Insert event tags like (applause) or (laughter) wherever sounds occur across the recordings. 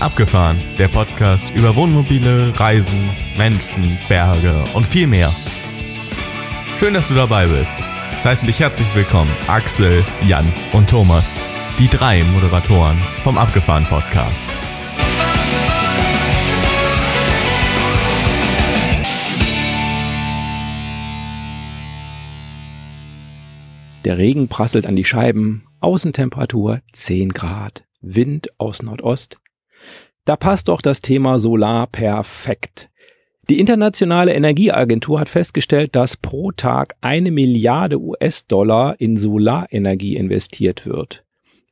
Abgefahren, der Podcast über Wohnmobile, Reisen, Menschen, Berge und viel mehr. Schön, dass du dabei bist. Es heißen dich herzlich willkommen Axel, Jan und Thomas, die drei Moderatoren vom Abgefahren Podcast. Der Regen prasselt an die Scheiben, Außentemperatur 10 Grad, Wind aus Nordost. Da passt doch das Thema Solar perfekt. Die Internationale Energieagentur hat festgestellt, dass pro Tag eine Milliarde US-Dollar in Solarenergie investiert wird.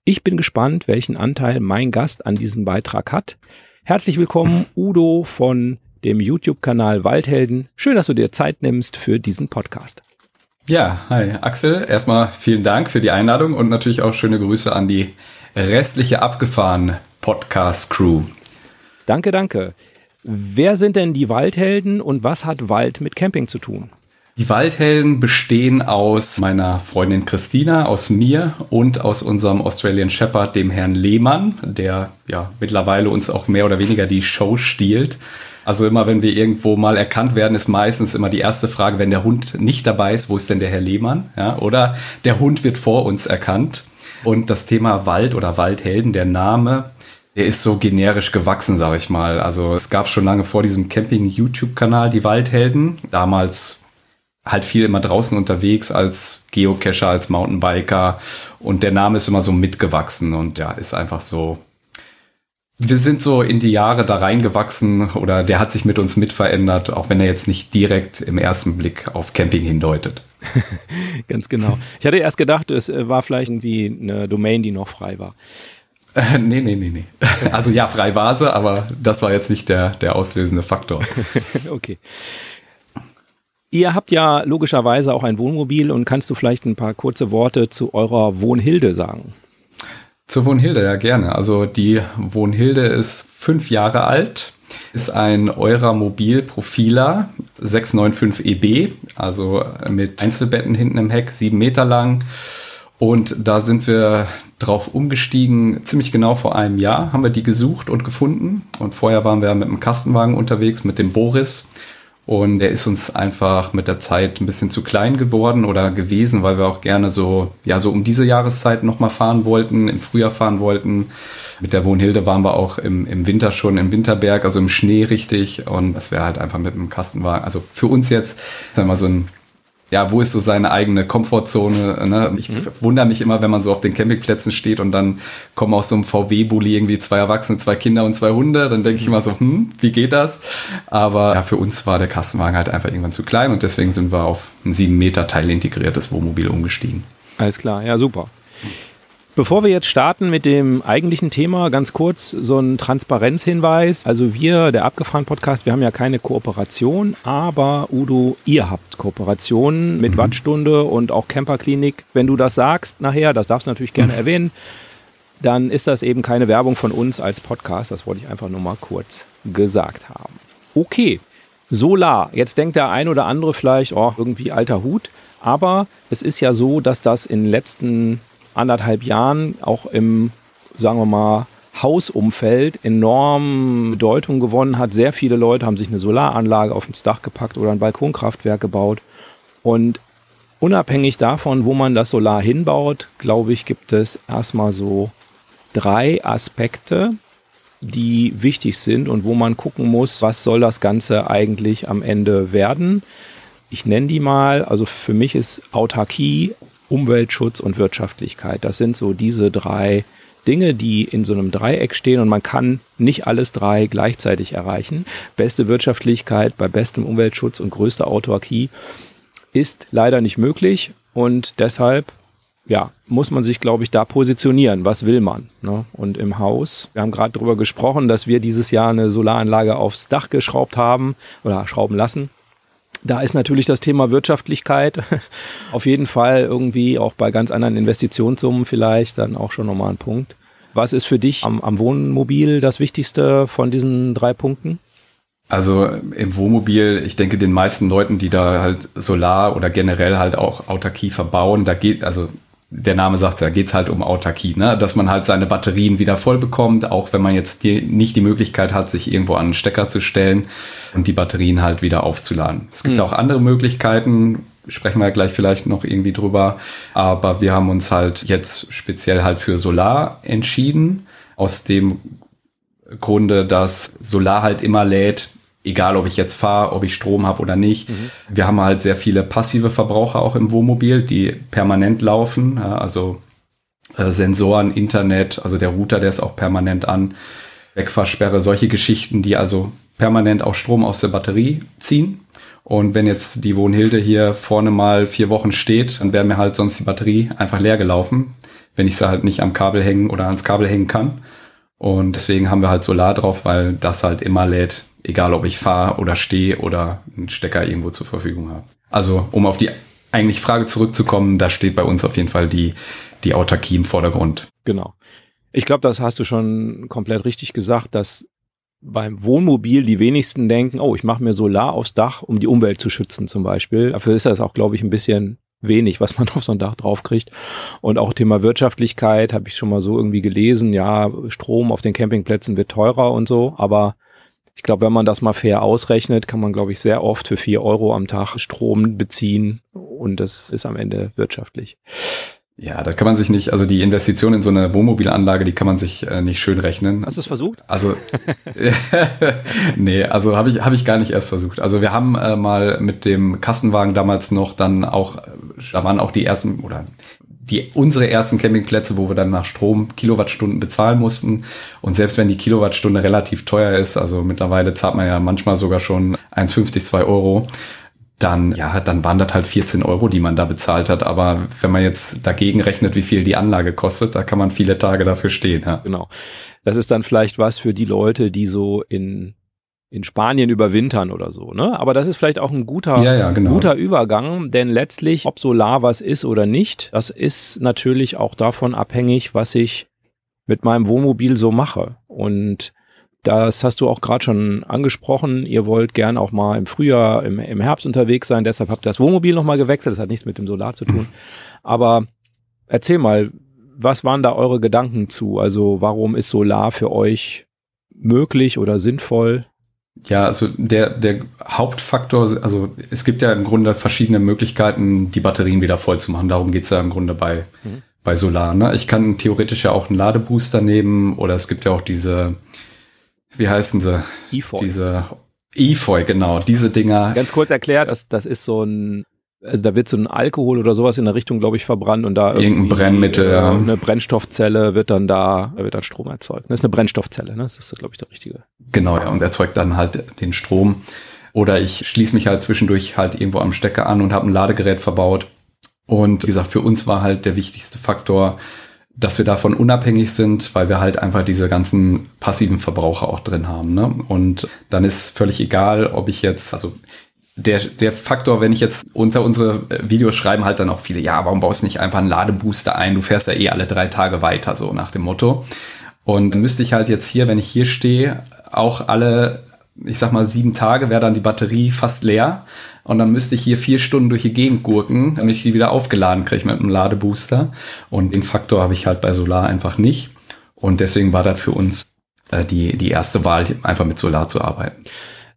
Ich bin gespannt, welchen Anteil mein Gast an diesem Beitrag hat. Herzlich willkommen, Udo von dem YouTube-Kanal Waldhelden. Schön, dass du dir Zeit nimmst für diesen Podcast. Ja, hi Axel. Erstmal vielen Dank für die Einladung und natürlich auch schöne Grüße an die restliche abgefahren Podcast Crew. Danke, danke. Wer sind denn die Waldhelden und was hat Wald mit Camping zu tun? Die Waldhelden bestehen aus meiner Freundin Christina, aus mir und aus unserem Australian Shepherd, dem Herrn Lehmann, der ja mittlerweile uns auch mehr oder weniger die Show stiehlt. Also immer, wenn wir irgendwo mal erkannt werden, ist meistens immer die erste Frage, wenn der Hund nicht dabei ist, wo ist denn der Herr Lehmann? Ja, oder der Hund wird vor uns erkannt. Und das Thema Wald oder Waldhelden, der Name, der ist so generisch gewachsen, sage ich mal. Also es gab schon lange vor diesem Camping-YouTube-Kanal die Waldhelden. Damals halt viel immer draußen unterwegs als Geocacher, als Mountainbiker. Und der Name ist immer so mitgewachsen und ja, ist einfach so wir sind so in die Jahre da reingewachsen oder der hat sich mit uns mitverändert, auch wenn er jetzt nicht direkt im ersten Blick auf Camping hindeutet. (laughs) Ganz genau. Ich hatte erst gedacht, es äh, war vielleicht irgendwie eine Domain, die noch frei war. Äh, nee, nee, nee, nee. (laughs) Also ja, frei war sie, aber das war jetzt nicht der, der auslösende Faktor. (laughs) okay. Ihr habt ja logischerweise auch ein Wohnmobil und kannst du vielleicht ein paar kurze Worte zu eurer Wohnhilde sagen? Zur Wohnhilde, ja gerne. Also die Wohnhilde ist fünf Jahre alt, ist ein Eurer Mobil Profiler 695 EB, also mit Einzelbetten hinten im Heck, sieben Meter lang. Und da sind wir drauf umgestiegen, ziemlich genau vor einem Jahr haben wir die gesucht und gefunden. Und vorher waren wir mit dem Kastenwagen unterwegs, mit dem Boris. Und der ist uns einfach mit der Zeit ein bisschen zu klein geworden oder gewesen, weil wir auch gerne so, ja, so um diese Jahreszeit nochmal fahren wollten, im Frühjahr fahren wollten. Mit der Wohnhilde waren wir auch im, im Winter schon im Winterberg, also im Schnee richtig. Und das wäre halt einfach mit dem Kastenwagen. Also für uns jetzt, sagen wir mal, so ein ja, wo ist so seine eigene Komfortzone? Ne? Ich mhm. wundere mich immer, wenn man so auf den Campingplätzen steht und dann kommen aus so einem VW-Bully irgendwie zwei Erwachsene, zwei Kinder und zwei Hunde. Dann denke ich immer so, hm, wie geht das? Aber ja, für uns war der Kastenwagen halt einfach irgendwann zu klein und deswegen sind wir auf ein sieben Meter Teil integriertes Wohnmobil umgestiegen. Alles klar, ja, super. Bevor wir jetzt starten mit dem eigentlichen Thema, ganz kurz so ein Transparenzhinweis. Also wir, der Abgefahren Podcast, wir haben ja keine Kooperation, aber Udo, ihr habt Kooperationen mit mhm. Wattstunde und auch Camperklinik. Wenn du das sagst nachher, das darfst du natürlich gerne mhm. erwähnen, dann ist das eben keine Werbung von uns als Podcast. Das wollte ich einfach nur mal kurz gesagt haben. Okay, Solar. Jetzt denkt der ein oder andere vielleicht, oh, irgendwie alter Hut. Aber es ist ja so, dass das in den letzten anderthalb Jahren auch im, sagen wir mal, Hausumfeld enorm Bedeutung gewonnen hat. Sehr viele Leute haben sich eine Solaranlage auf ins Dach gepackt oder ein Balkonkraftwerk gebaut. Und unabhängig davon, wo man das Solar hinbaut, glaube ich, gibt es erstmal so drei Aspekte, die wichtig sind und wo man gucken muss, was soll das Ganze eigentlich am Ende werden. Ich nenne die mal, also für mich ist Autarkie Umweltschutz und Wirtschaftlichkeit. Das sind so diese drei Dinge, die in so einem Dreieck stehen und man kann nicht alles drei gleichzeitig erreichen. Beste Wirtschaftlichkeit bei bestem Umweltschutz und größter Autarkie ist leider nicht möglich und deshalb ja, muss man sich, glaube ich, da positionieren. Was will man? Ne? Und im Haus, wir haben gerade darüber gesprochen, dass wir dieses Jahr eine Solaranlage aufs Dach geschraubt haben oder schrauben lassen. Da ist natürlich das Thema Wirtschaftlichkeit (laughs) auf jeden Fall irgendwie auch bei ganz anderen Investitionssummen vielleicht dann auch schon nochmal ein Punkt. Was ist für dich am, am Wohnmobil das Wichtigste von diesen drei Punkten? Also im Wohnmobil, ich denke, den meisten Leuten, die da halt Solar oder generell halt auch Autarkie verbauen, da geht, also der Name sagt ja, geht es halt um Autarkie, ne? dass man halt seine Batterien wieder voll bekommt, auch wenn man jetzt die, nicht die Möglichkeit hat, sich irgendwo an einen Stecker zu stellen und die Batterien halt wieder aufzuladen. Es gibt mhm. auch andere Möglichkeiten, sprechen wir gleich vielleicht noch irgendwie drüber, aber wir haben uns halt jetzt speziell halt für Solar entschieden, aus dem Grunde, dass Solar halt immer lädt, egal ob ich jetzt fahre, ob ich Strom habe oder nicht. Mhm. Wir haben halt sehr viele passive Verbraucher auch im Wohnmobil, die permanent laufen, ja, also äh, Sensoren, Internet, also der Router, der ist auch permanent an, Wegfahrsperre, solche Geschichten, die also permanent auch Strom aus der Batterie ziehen. Und wenn jetzt die Wohnhilde hier vorne mal vier Wochen steht, dann wäre mir halt sonst die Batterie einfach leer gelaufen, wenn ich sie halt nicht am Kabel hängen oder ans Kabel hängen kann. Und deswegen haben wir halt Solar drauf, weil das halt immer lädt, egal ob ich fahre oder stehe oder einen Stecker irgendwo zur Verfügung habe. Also um auf die eigentlich Frage zurückzukommen, da steht bei uns auf jeden Fall die, die Autarkie im Vordergrund. Genau. Ich glaube, das hast du schon komplett richtig gesagt, dass beim Wohnmobil die wenigsten denken, oh, ich mache mir Solar aufs Dach, um die Umwelt zu schützen zum Beispiel. Dafür ist das auch, glaube ich, ein bisschen wenig, was man (laughs) auf so ein Dach draufkriegt. Und auch Thema Wirtschaftlichkeit habe ich schon mal so irgendwie gelesen. Ja, Strom auf den Campingplätzen wird teurer und so, aber ich glaube, wenn man das mal fair ausrechnet, kann man, glaube ich, sehr oft für vier Euro am Tag Strom beziehen und das ist am Ende wirtschaftlich. Ja, das kann man sich nicht, also die Investition in so eine Wohnmobilanlage, die kann man sich äh, nicht schön rechnen. Hast du es versucht? Also, (laughs) (laughs) nee, also habe ich, hab ich gar nicht erst versucht. Also wir haben äh, mal mit dem Kassenwagen damals noch dann auch, da waren auch die ersten, oder die, unsere ersten Campingplätze, wo wir dann nach Strom Kilowattstunden bezahlen mussten. Und selbst wenn die Kilowattstunde relativ teuer ist, also mittlerweile zahlt man ja manchmal sogar schon 1,50, 2 Euro, dann, ja, dann waren das halt 14 Euro, die man da bezahlt hat. Aber wenn man jetzt dagegen rechnet, wie viel die Anlage kostet, da kann man viele Tage dafür stehen. Ja. Genau. Das ist dann vielleicht was für die Leute, die so in in Spanien überwintern oder so, ne? Aber das ist vielleicht auch ein guter, ja, ja, genau. guter Übergang, denn letztlich, ob Solar was ist oder nicht, das ist natürlich auch davon abhängig, was ich mit meinem Wohnmobil so mache. Und das hast du auch gerade schon angesprochen. Ihr wollt gern auch mal im Frühjahr, im, im Herbst unterwegs sein. Deshalb habt ihr das Wohnmobil nochmal gewechselt. Das hat nichts mit dem Solar zu tun. Aber erzähl mal, was waren da eure Gedanken zu? Also warum ist Solar für euch möglich oder sinnvoll? Ja, also der, der Hauptfaktor, also es gibt ja im Grunde verschiedene Möglichkeiten, die Batterien wieder voll zu machen. Darum geht's ja im Grunde bei, mhm. bei Solar. Ne? Ich kann theoretisch ja auch einen Ladebooster nehmen oder es gibt ja auch diese, wie heißen sie? E-Foy. Diese E-Foy, genau, diese Dinger. Ganz kurz erklärt, das, das ist so ein also da wird so ein Alkohol oder sowas in der Richtung, glaube ich, verbrannt und da irgendein Brennmittel, äh, ja. eine Brennstoffzelle wird dann da, da wird dann Strom erzeugt. Das ist eine Brennstoffzelle, ne? Das ist, glaube ich, der richtige. Genau, ja, und erzeugt dann halt den Strom. Oder ich schließe mich halt zwischendurch halt irgendwo am Stecker an und habe ein Ladegerät verbaut. Und wie gesagt, für uns war halt der wichtigste Faktor, dass wir davon unabhängig sind, weil wir halt einfach diese ganzen passiven Verbraucher auch drin haben. Ne? Und dann ist völlig egal, ob ich jetzt, also der, der Faktor, wenn ich jetzt unter unsere Videos schreiben halt dann auch viele, ja, warum baust du nicht einfach einen Ladebooster ein? Du fährst ja eh alle drei Tage weiter, so nach dem Motto. Und müsste ich halt jetzt hier, wenn ich hier stehe, auch alle, ich sag mal, sieben Tage wäre dann die Batterie fast leer. Und dann müsste ich hier vier Stunden durch die Gegend gurken, damit ich die wieder aufgeladen kriege mit einem Ladebooster. Und den Faktor habe ich halt bei Solar einfach nicht. Und deswegen war das für uns äh, die, die erste Wahl, einfach mit Solar zu arbeiten.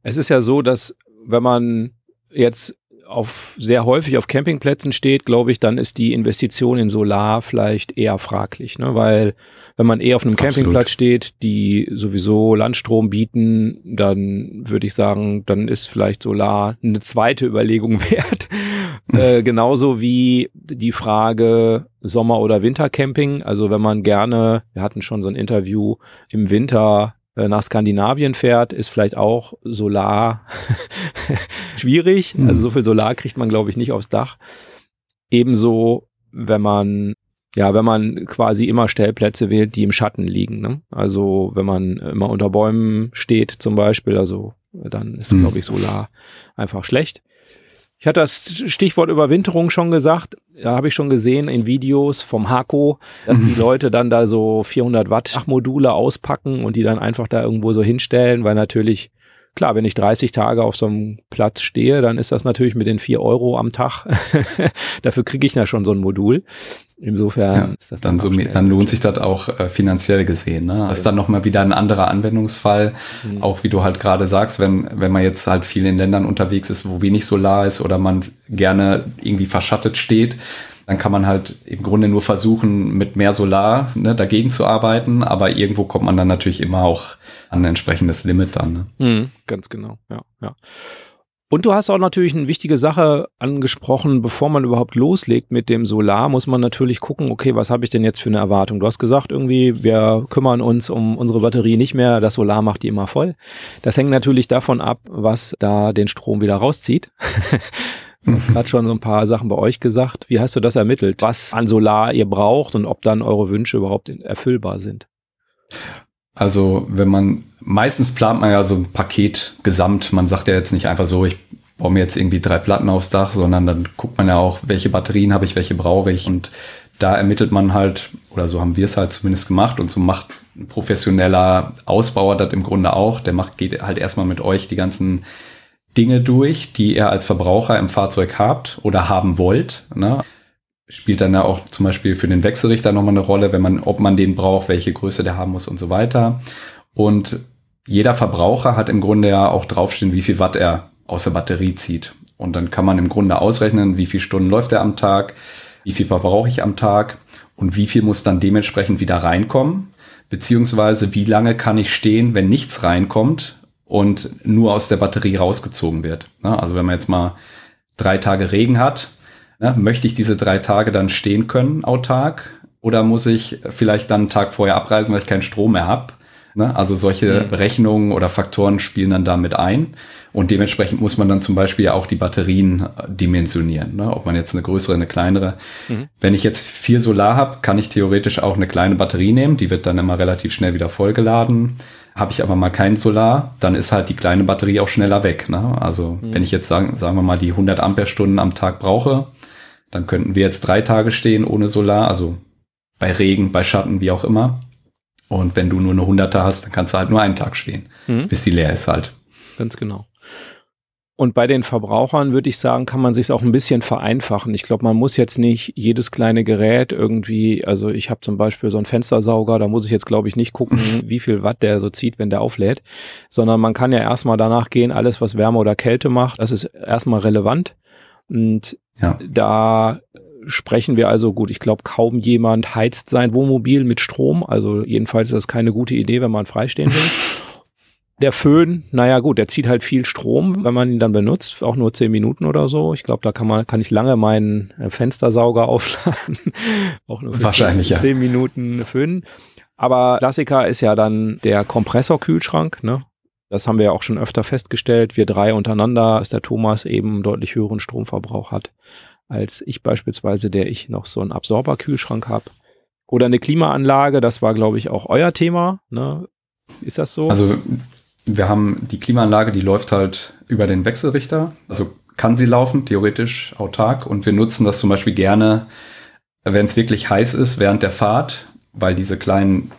Es ist ja so, dass wenn man jetzt auf sehr häufig auf Campingplätzen steht, glaube ich, dann ist die Investition in Solar vielleicht eher fraglich, ne? weil wenn man eher auf einem Absolut. Campingplatz steht, die sowieso Landstrom bieten, dann würde ich sagen, dann ist vielleicht Solar eine zweite Überlegung (laughs) wert. äh, genauso wie die Frage Sommer- oder Wintercamping. Also wenn man gerne, wir hatten schon so ein Interview im Winter nach Skandinavien fährt, ist vielleicht auch Solar (laughs) schwierig. Mhm. Also so viel Solar kriegt man, glaube ich, nicht aufs Dach. Ebenso, wenn man ja, wenn man quasi immer Stellplätze wählt, die im Schatten liegen. Ne? Also wenn man immer unter Bäumen steht zum Beispiel, also dann ist, mhm. glaube ich, Solar einfach schlecht. Ich hatte das Stichwort Überwinterung schon gesagt. Da habe ich schon gesehen in Videos vom Hako, dass die (laughs) Leute dann da so 400 Watt Module auspacken und die dann einfach da irgendwo so hinstellen, weil natürlich, klar, wenn ich 30 Tage auf so einem Platz stehe, dann ist das natürlich mit den 4 Euro am Tag. (laughs) Dafür kriege ich ja schon so ein Modul. Insofern ja, ist das dann, dann, so, dann lohnt sich das auch äh, finanziell gesehen. Ne? Das ist dann nochmal wieder ein anderer Anwendungsfall. Mhm. Auch wie du halt gerade sagst, wenn, wenn man jetzt halt viel in Ländern unterwegs ist, wo wenig Solar ist oder man gerne irgendwie verschattet steht, dann kann man halt im Grunde nur versuchen, mit mehr Solar ne, dagegen zu arbeiten, aber irgendwo kommt man dann natürlich immer auch an ein entsprechendes Limit dann. Ne? Mhm, ganz genau, ja, ja. Und du hast auch natürlich eine wichtige Sache angesprochen, bevor man überhaupt loslegt mit dem Solar, muss man natürlich gucken, okay, was habe ich denn jetzt für eine Erwartung? Du hast gesagt, irgendwie, wir kümmern uns um unsere Batterie nicht mehr, das Solar macht die immer voll. Das hängt natürlich davon ab, was da den Strom wieder rauszieht. (laughs) Du hast gerade schon so ein paar Sachen bei euch gesagt. Wie hast du das ermittelt? Was an Solar ihr braucht und ob dann eure Wünsche überhaupt erfüllbar sind? Also, wenn man, meistens plant man ja so ein Paket gesamt. Man sagt ja jetzt nicht einfach so, ich baue mir jetzt irgendwie drei Platten aufs Dach, sondern dann guckt man ja auch, welche Batterien habe ich, welche brauche ich. Und da ermittelt man halt, oder so haben wir es halt zumindest gemacht und so macht ein professioneller Ausbauer das im Grunde auch. Der macht, geht halt erstmal mit euch die ganzen Dinge durch, die ihr als Verbraucher im Fahrzeug habt oder haben wollt. Ne? Spielt dann ja auch zum Beispiel für den Wechselrichter nochmal eine Rolle, wenn man, ob man den braucht, welche Größe der haben muss und so weiter. Und jeder Verbraucher hat im Grunde ja auch draufstehen, wie viel Watt er aus der Batterie zieht. Und dann kann man im Grunde ausrechnen, wie viele Stunden läuft er am Tag, wie viel verbrauche ich am Tag und wie viel muss dann dementsprechend wieder reinkommen, beziehungsweise wie lange kann ich stehen, wenn nichts reinkommt, und nur aus der Batterie rausgezogen wird. Also wenn man jetzt mal drei Tage Regen hat, möchte ich diese drei Tage dann stehen können, autark? Oder muss ich vielleicht dann einen Tag vorher abreisen, weil ich keinen Strom mehr habe? Also solche mhm. Rechnungen oder Faktoren spielen dann damit ein. Und dementsprechend muss man dann zum Beispiel auch die Batterien äh, dimensionieren. Ne? Ob man jetzt eine größere, eine kleinere. Mhm. Wenn ich jetzt vier Solar habe, kann ich theoretisch auch eine kleine Batterie nehmen. Die wird dann immer relativ schnell wieder vollgeladen. Habe ich aber mal kein Solar, dann ist halt die kleine Batterie auch schneller weg. Ne? Also mhm. wenn ich jetzt sagen, sagen wir mal die 100 Ampere-Stunden am Tag brauche, dann könnten wir jetzt drei Tage stehen ohne Solar, also bei Regen, bei Schatten, wie auch immer. Und wenn du nur eine 100er hast, dann kannst du halt nur einen Tag stehen, mhm. bis die leer ist halt. Ganz genau. Und bei den Verbrauchern würde ich sagen, kann man sich auch ein bisschen vereinfachen. Ich glaube, man muss jetzt nicht jedes kleine Gerät irgendwie, also ich habe zum Beispiel so einen Fenstersauger, da muss ich jetzt, glaube ich, nicht gucken, (laughs) wie viel Watt der so zieht, wenn der auflädt, sondern man kann ja erstmal danach gehen, alles, was Wärme oder Kälte macht, das ist erstmal relevant. Und ja. da sprechen wir also gut, ich glaube, kaum jemand heizt sein Wohnmobil mit Strom. Also jedenfalls ist das keine gute Idee, wenn man freistehen will. (laughs) Der Föhn, naja gut, der zieht halt viel Strom, wenn man ihn dann benutzt, auch nur zehn Minuten oder so. Ich glaube, da kann man, kann ich lange meinen äh, Fenstersauger (laughs) aufladen. auch nur Wahrscheinlich, zehn, ja. zehn Minuten Föhn. Aber Klassiker ist ja dann der Kompressorkühlschrank, ne? Das haben wir ja auch schon öfter festgestellt. Wir drei untereinander, dass der Thomas eben deutlich höheren Stromverbrauch hat als ich beispielsweise, der ich noch so einen Absorberkühlschrank habe. Oder eine Klimaanlage, das war, glaube ich, auch euer Thema. Ne? Ist das so? Also wir haben die Klimaanlage, die läuft halt über den Wechselrichter. Also kann sie laufen, theoretisch autark. Und wir nutzen das zum Beispiel gerne, wenn es wirklich heiß ist, während der Fahrt, weil diese kleinen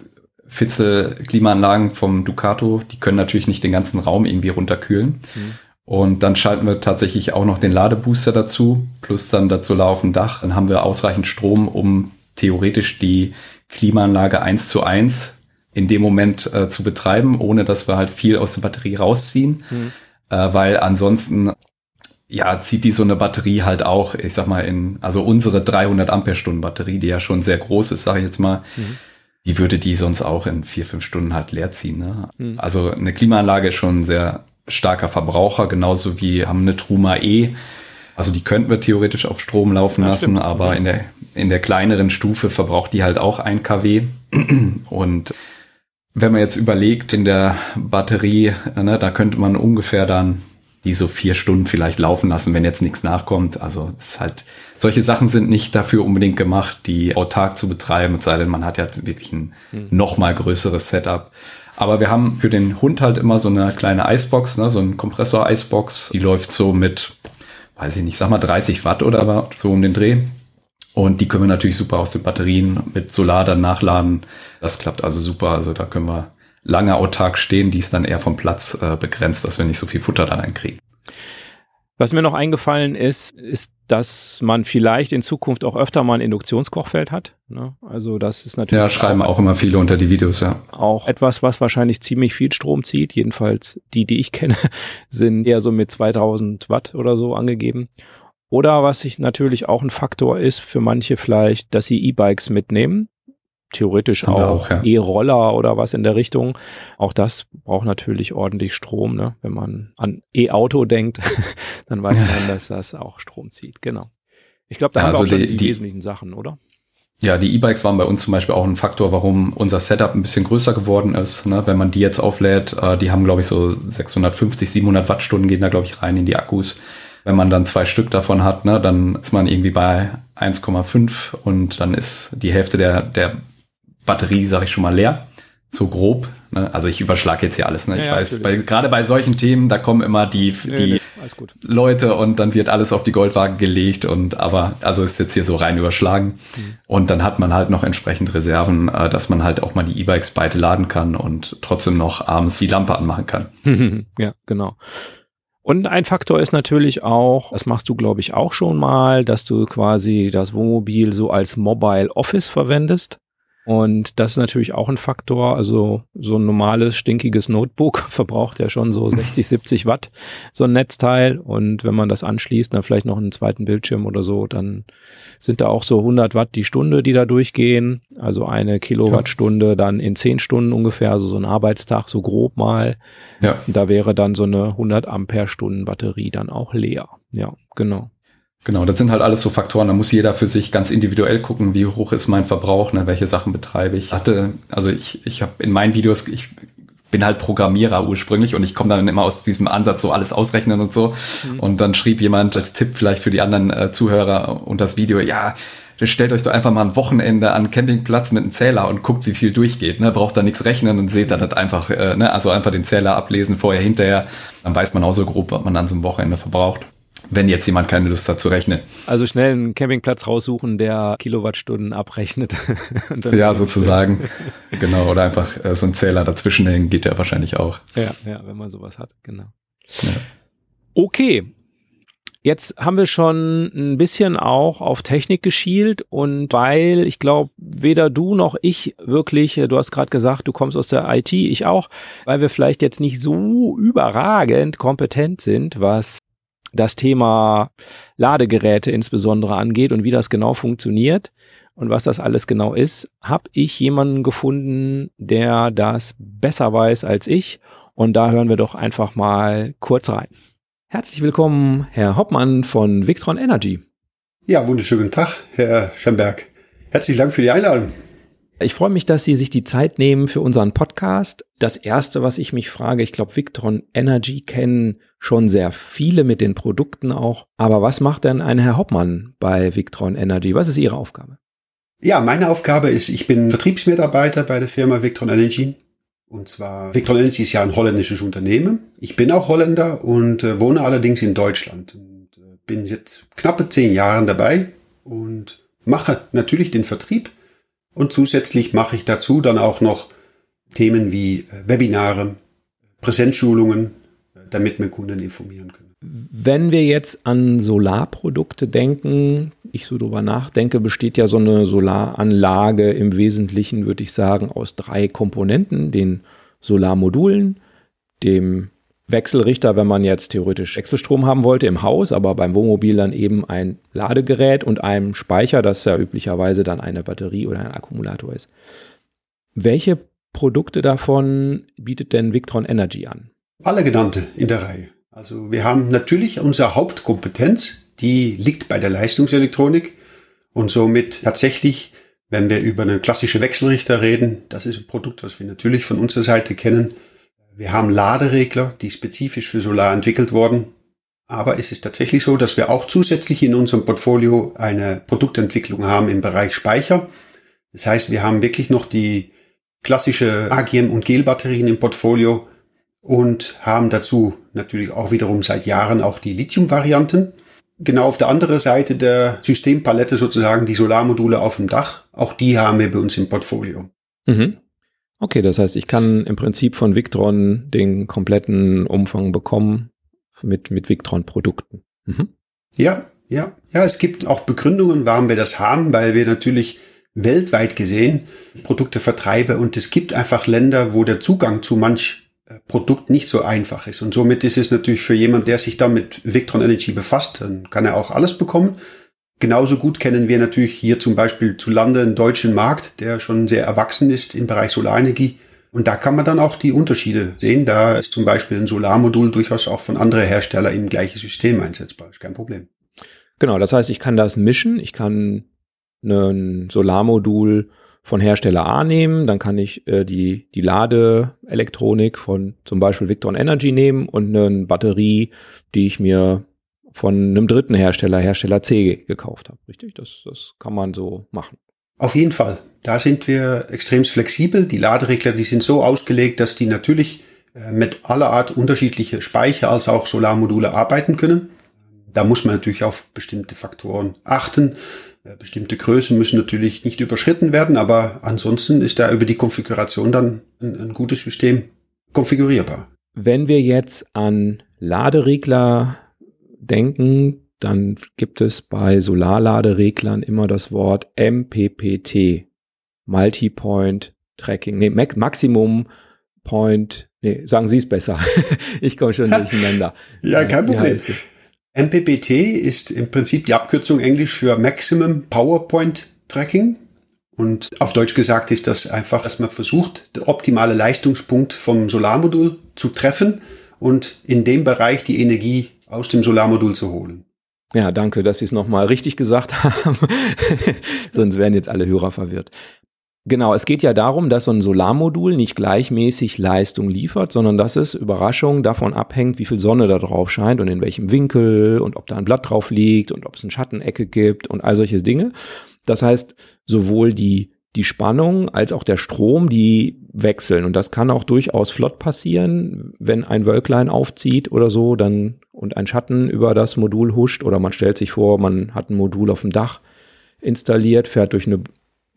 Fitzel-Klimaanlagen vom Ducato, die können natürlich nicht den ganzen Raum irgendwie runterkühlen. Mhm. Und dann schalten wir tatsächlich auch noch den Ladebooster dazu, plus dann dazu laufen Dach. Dann haben wir ausreichend Strom, um theoretisch die Klimaanlage eins zu eins in dem Moment äh, zu betreiben, ohne dass wir halt viel aus der Batterie rausziehen. Mhm. Äh, weil ansonsten, ja, zieht die so eine Batterie halt auch, ich sag mal, in, also unsere 300 Ampere-Stunden Batterie, die ja schon sehr groß ist, sage ich jetzt mal, mhm. Die würde die sonst auch in vier, fünf Stunden halt leer ziehen. Ne? Mhm. Also eine Klimaanlage ist schon ein sehr starker Verbraucher, genauso wie haben eine Truma E. Also die könnten wir theoretisch auf Strom laufen ja, lassen, stimmt. aber in der, in der kleineren Stufe verbraucht die halt auch ein kW. (clears throat) Und wenn man jetzt überlegt, in der Batterie, ne, da könnte man ungefähr dann die so vier Stunden vielleicht laufen lassen, wenn jetzt nichts nachkommt. Also es ist halt, solche Sachen sind nicht dafür unbedingt gemacht, die autark zu betreiben, es sei denn, man hat ja wirklich ein hm. noch mal größeres Setup. Aber wir haben für den Hund halt immer so eine kleine Eisbox, ne, so ein Kompressor-Eisbox. Die läuft so mit, weiß ich nicht, sag mal 30 Watt oder so um den Dreh. Und die können wir natürlich super aus den Batterien mit Solar dann nachladen. Das klappt also super. Also da können wir lange autark stehen. Die ist dann eher vom Platz äh, begrenzt, dass wir nicht so viel Futter da reinkriegen. Was mir noch eingefallen ist, ist, dass man vielleicht in Zukunft auch öfter mal ein Induktionskochfeld hat. Ne? Also das ist natürlich. Ja, schreiben auch, auch immer viele unter die Videos, ja. Auch etwas, was wahrscheinlich ziemlich viel Strom zieht. Jedenfalls die, die ich kenne, (laughs) sind eher so mit 2000 Watt oder so angegeben. Oder was sich natürlich auch ein Faktor ist für manche vielleicht, dass sie E-Bikes mitnehmen theoretisch auch, auch ja. E-Roller oder was in der Richtung. Auch das braucht natürlich ordentlich Strom. Ne? Wenn man an E-Auto denkt, (laughs) dann weiß man, (laughs) dass das auch Strom zieht. Genau. Ich glaube, da also haben wir auch die, die, wesentlichen Sachen, oder? Ja, die E-Bikes waren bei uns zum Beispiel auch ein Faktor, warum unser Setup ein bisschen größer geworden ist. Ne? Wenn man die jetzt auflädt, äh, die haben, glaube ich, so 650, 700 Wattstunden gehen da, glaube ich, rein in die Akkus. Wenn man dann zwei Stück davon hat, ne, dann ist man irgendwie bei 1,5 und dann ist die Hälfte der, der Batterie, sage ich schon mal, leer. So grob. Ne? Also ich überschlage jetzt hier alles. Ne? Ich ja, weiß, bei, gerade bei solchen Themen, da kommen immer die, nee, die nee, Leute und dann wird alles auf die Goldwaage gelegt. Und aber, also ist jetzt hier so rein überschlagen. Mhm. Und dann hat man halt noch entsprechend Reserven, äh, dass man halt auch mal die E-Bikes beide laden kann und trotzdem noch abends die Lampe anmachen kann. (laughs) ja, genau. Und ein Faktor ist natürlich auch, das machst du, glaube ich, auch schon mal, dass du quasi das Wohnmobil so als Mobile Office verwendest. Und das ist natürlich auch ein Faktor. Also so ein normales, stinkiges Notebook (laughs) verbraucht ja schon so 60, 70 Watt, so ein Netzteil. Und wenn man das anschließt, dann vielleicht noch einen zweiten Bildschirm oder so, dann sind da auch so 100 Watt die Stunde, die da durchgehen. Also eine Kilowattstunde dann in 10 Stunden ungefähr, also so ein Arbeitstag, so grob mal. Ja. Da wäre dann so eine 100 Ampere-Stunden Batterie dann auch leer. Ja, genau. Genau, das sind halt alles so Faktoren. Da muss jeder für sich ganz individuell gucken, wie hoch ist mein Verbrauch, ne, welche Sachen betreibe ich. Hatte, also ich, ich habe in meinen Videos, ich bin halt Programmierer ursprünglich und ich komme dann immer aus diesem Ansatz so alles ausrechnen und so. Mhm. Und dann schrieb jemand als Tipp vielleicht für die anderen äh, Zuhörer und das Video, ja, stellt euch doch einfach mal ein Wochenende an Campingplatz mit einem Zähler und guckt, wie viel durchgeht. Ne? Braucht da nichts rechnen und seht dann das einfach, äh, ne? also einfach den Zähler ablesen, vorher, hinterher. Dann weiß man auch so grob, was man an so einem Wochenende verbraucht wenn jetzt jemand keine Lust hat zu rechnen. Also schnell einen Campingplatz raussuchen, der Kilowattstunden abrechnet. (laughs) ja, sozusagen. (laughs) genau, oder einfach äh, so ein Zähler dazwischen hängen, geht ja wahrscheinlich auch. Ja, ja, wenn man sowas hat, genau. Ja. Okay. Jetzt haben wir schon ein bisschen auch auf Technik geschielt und weil ich glaube, weder du noch ich wirklich, du hast gerade gesagt, du kommst aus der IT, ich auch, weil wir vielleicht jetzt nicht so überragend kompetent sind, was das Thema Ladegeräte insbesondere angeht und wie das genau funktioniert und was das alles genau ist, habe ich jemanden gefunden, der das besser weiß als ich. Und da hören wir doch einfach mal kurz rein. Herzlich willkommen, Herr Hoppmann von Victron Energy. Ja, wunderschönen Tag, Herr Schemberg. Herzlichen Dank für die Einladung. Ich freue mich, dass Sie sich die Zeit nehmen für unseren Podcast. Das erste, was ich mich frage, ich glaube, Victron Energy kennen schon sehr viele mit den Produkten auch. Aber was macht denn ein Herr Hoppmann bei Victron Energy? Was ist Ihre Aufgabe? Ja, meine Aufgabe ist, ich bin Vertriebsmitarbeiter bei der Firma Victron Energy. Und zwar, Victron Energy ist ja ein holländisches Unternehmen. Ich bin auch Holländer und äh, wohne allerdings in Deutschland. Und äh, bin jetzt knappe zehn Jahren dabei und mache natürlich den Vertrieb und zusätzlich mache ich dazu dann auch noch Themen wie äh, Webinare, Präsenzschulungen, damit wir Kunden informieren können. Wenn wir jetzt an Solarprodukte denken, ich so drüber nachdenke, besteht ja so eine Solaranlage im Wesentlichen, würde ich sagen, aus drei Komponenten, den Solarmodulen, dem Wechselrichter, wenn man jetzt theoretisch Wechselstrom haben wollte im Haus, aber beim Wohnmobil dann eben ein Ladegerät und einem Speicher, das ja üblicherweise dann eine Batterie oder ein Akkumulator ist. Welche Produkte davon bietet denn Victron Energy an? Alle genannte in der Reihe. Also wir haben natürlich unsere Hauptkompetenz, die liegt bei der Leistungselektronik und somit tatsächlich, wenn wir über eine klassische Wechselrichter reden, das ist ein Produkt, was wir natürlich von unserer Seite kennen, wir haben Laderegler, die spezifisch für Solar entwickelt wurden. Aber es ist tatsächlich so, dass wir auch zusätzlich in unserem Portfolio eine Produktentwicklung haben im Bereich Speicher. Das heißt, wir haben wirklich noch die klassische AGM- und Gel-Batterien im Portfolio und haben dazu natürlich auch wiederum seit Jahren auch die Lithium-Varianten. Genau auf der anderen Seite der Systempalette sozusagen die Solarmodule auf dem Dach. Auch die haben wir bei uns im Portfolio. Mhm. Okay, das heißt, ich kann im Prinzip von Victron den kompletten Umfang bekommen mit, mit Victron-Produkten. Mhm. Ja, ja, ja, es gibt auch Begründungen, warum wir das haben, weil wir natürlich weltweit gesehen Produkte vertreiben und es gibt einfach Länder, wo der Zugang zu manch äh, Produkt nicht so einfach ist. Und somit ist es natürlich für jemand, der sich da mit Victron Energy befasst, dann kann er auch alles bekommen. Genauso gut kennen wir natürlich hier zum Beispiel zu Lande einen deutschen Markt, der schon sehr erwachsen ist im Bereich Solarenergie. Und da kann man dann auch die Unterschiede sehen. Da ist zum Beispiel ein Solarmodul durchaus auch von anderen Herstellern im gleichen System einsetzbar. Ist kein Problem. Genau, das heißt, ich kann das mischen. Ich kann ein Solarmodul von Hersteller A nehmen, dann kann ich äh, die, die Ladeelektronik von zum Beispiel Victron Energy nehmen und eine Batterie, die ich mir von einem dritten Hersteller, Hersteller C, gekauft habe. Richtig? Das, das kann man so machen. Auf jeden Fall. Da sind wir extrem flexibel. Die Laderegler, die sind so ausgelegt, dass die natürlich äh, mit aller Art unterschiedliche Speicher als auch Solarmodule arbeiten können. Da muss man natürlich auf bestimmte Faktoren achten. Äh, bestimmte Größen müssen natürlich nicht überschritten werden, aber ansonsten ist da über die Konfiguration dann ein, ein gutes System konfigurierbar. Wenn wir jetzt an Laderegler denken, dann gibt es bei Solarladereglern immer das Wort MPPT, Multipoint Tracking, nee, Maximum Point, nee, sagen Sie es besser. (laughs) ich komme schon (laughs) durcheinander. ja, kein Problem. MPPT ist im Prinzip die Abkürzung Englisch für Maximum PowerPoint Tracking. Und auf Deutsch gesagt ist das einfach, dass man versucht, den optimale Leistungspunkt vom Solarmodul zu treffen und in dem Bereich die Energie aus dem Solarmodul zu holen. Ja, danke, dass Sie es nochmal richtig gesagt (laughs) haben. Sonst wären jetzt alle Hörer verwirrt. Genau, es geht ja darum, dass so ein Solarmodul nicht gleichmäßig Leistung liefert, sondern dass es, Überraschung, davon abhängt, wie viel Sonne da drauf scheint und in welchem Winkel und ob da ein Blatt drauf liegt und ob es eine Schattenecke gibt und all solche Dinge. Das heißt, sowohl die, die Spannung als auch der Strom, die wechseln. Und das kann auch durchaus flott passieren, wenn ein Wölklein aufzieht oder so, dann und ein Schatten über das Modul huscht oder man stellt sich vor, man hat ein Modul auf dem Dach installiert, fährt durch eine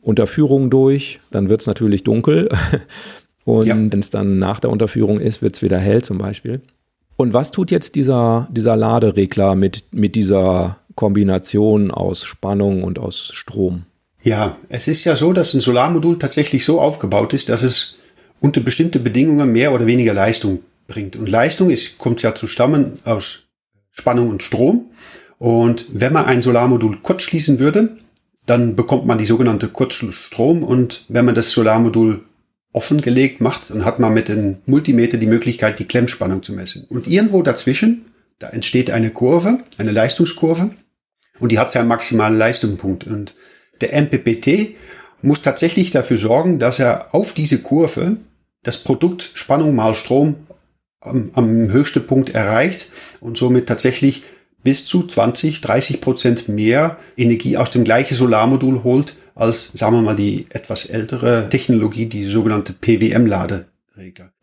Unterführung durch, dann wird es natürlich dunkel. (laughs) Und ja. wenn es dann nach der Unterführung ist, wird es wieder hell zum Beispiel. Und was tut jetzt dieser, dieser Laderegler mit, mit dieser Kombination aus Spannung und aus Strom? Ja, es ist ja so, dass ein Solarmodul tatsächlich so aufgebaut ist, dass es unter bestimmte Bedingungen mehr oder weniger Leistung bringt. Und Leistung ist, kommt ja zu Stammen aus Spannung und Strom. Und wenn man ein Solarmodul kurz schließen würde, dann bekommt man die sogenannte Kurzschlussstrom und wenn man das Solarmodul offengelegt macht, dann hat man mit dem Multimeter die Möglichkeit, die Klemmspannung zu messen. Und irgendwo dazwischen, da entsteht eine Kurve, eine Leistungskurve und die hat seinen maximalen Leistungspunkt. Und der MPPT muss tatsächlich dafür sorgen, dass er auf diese Kurve das Produkt Spannung mal Strom am, am höchsten Punkt erreicht und somit tatsächlich bis zu 20, 30 Prozent mehr Energie aus dem gleichen Solarmodul holt als, sagen wir mal, die etwas ältere Technologie, die sogenannte PWM-Laderegler.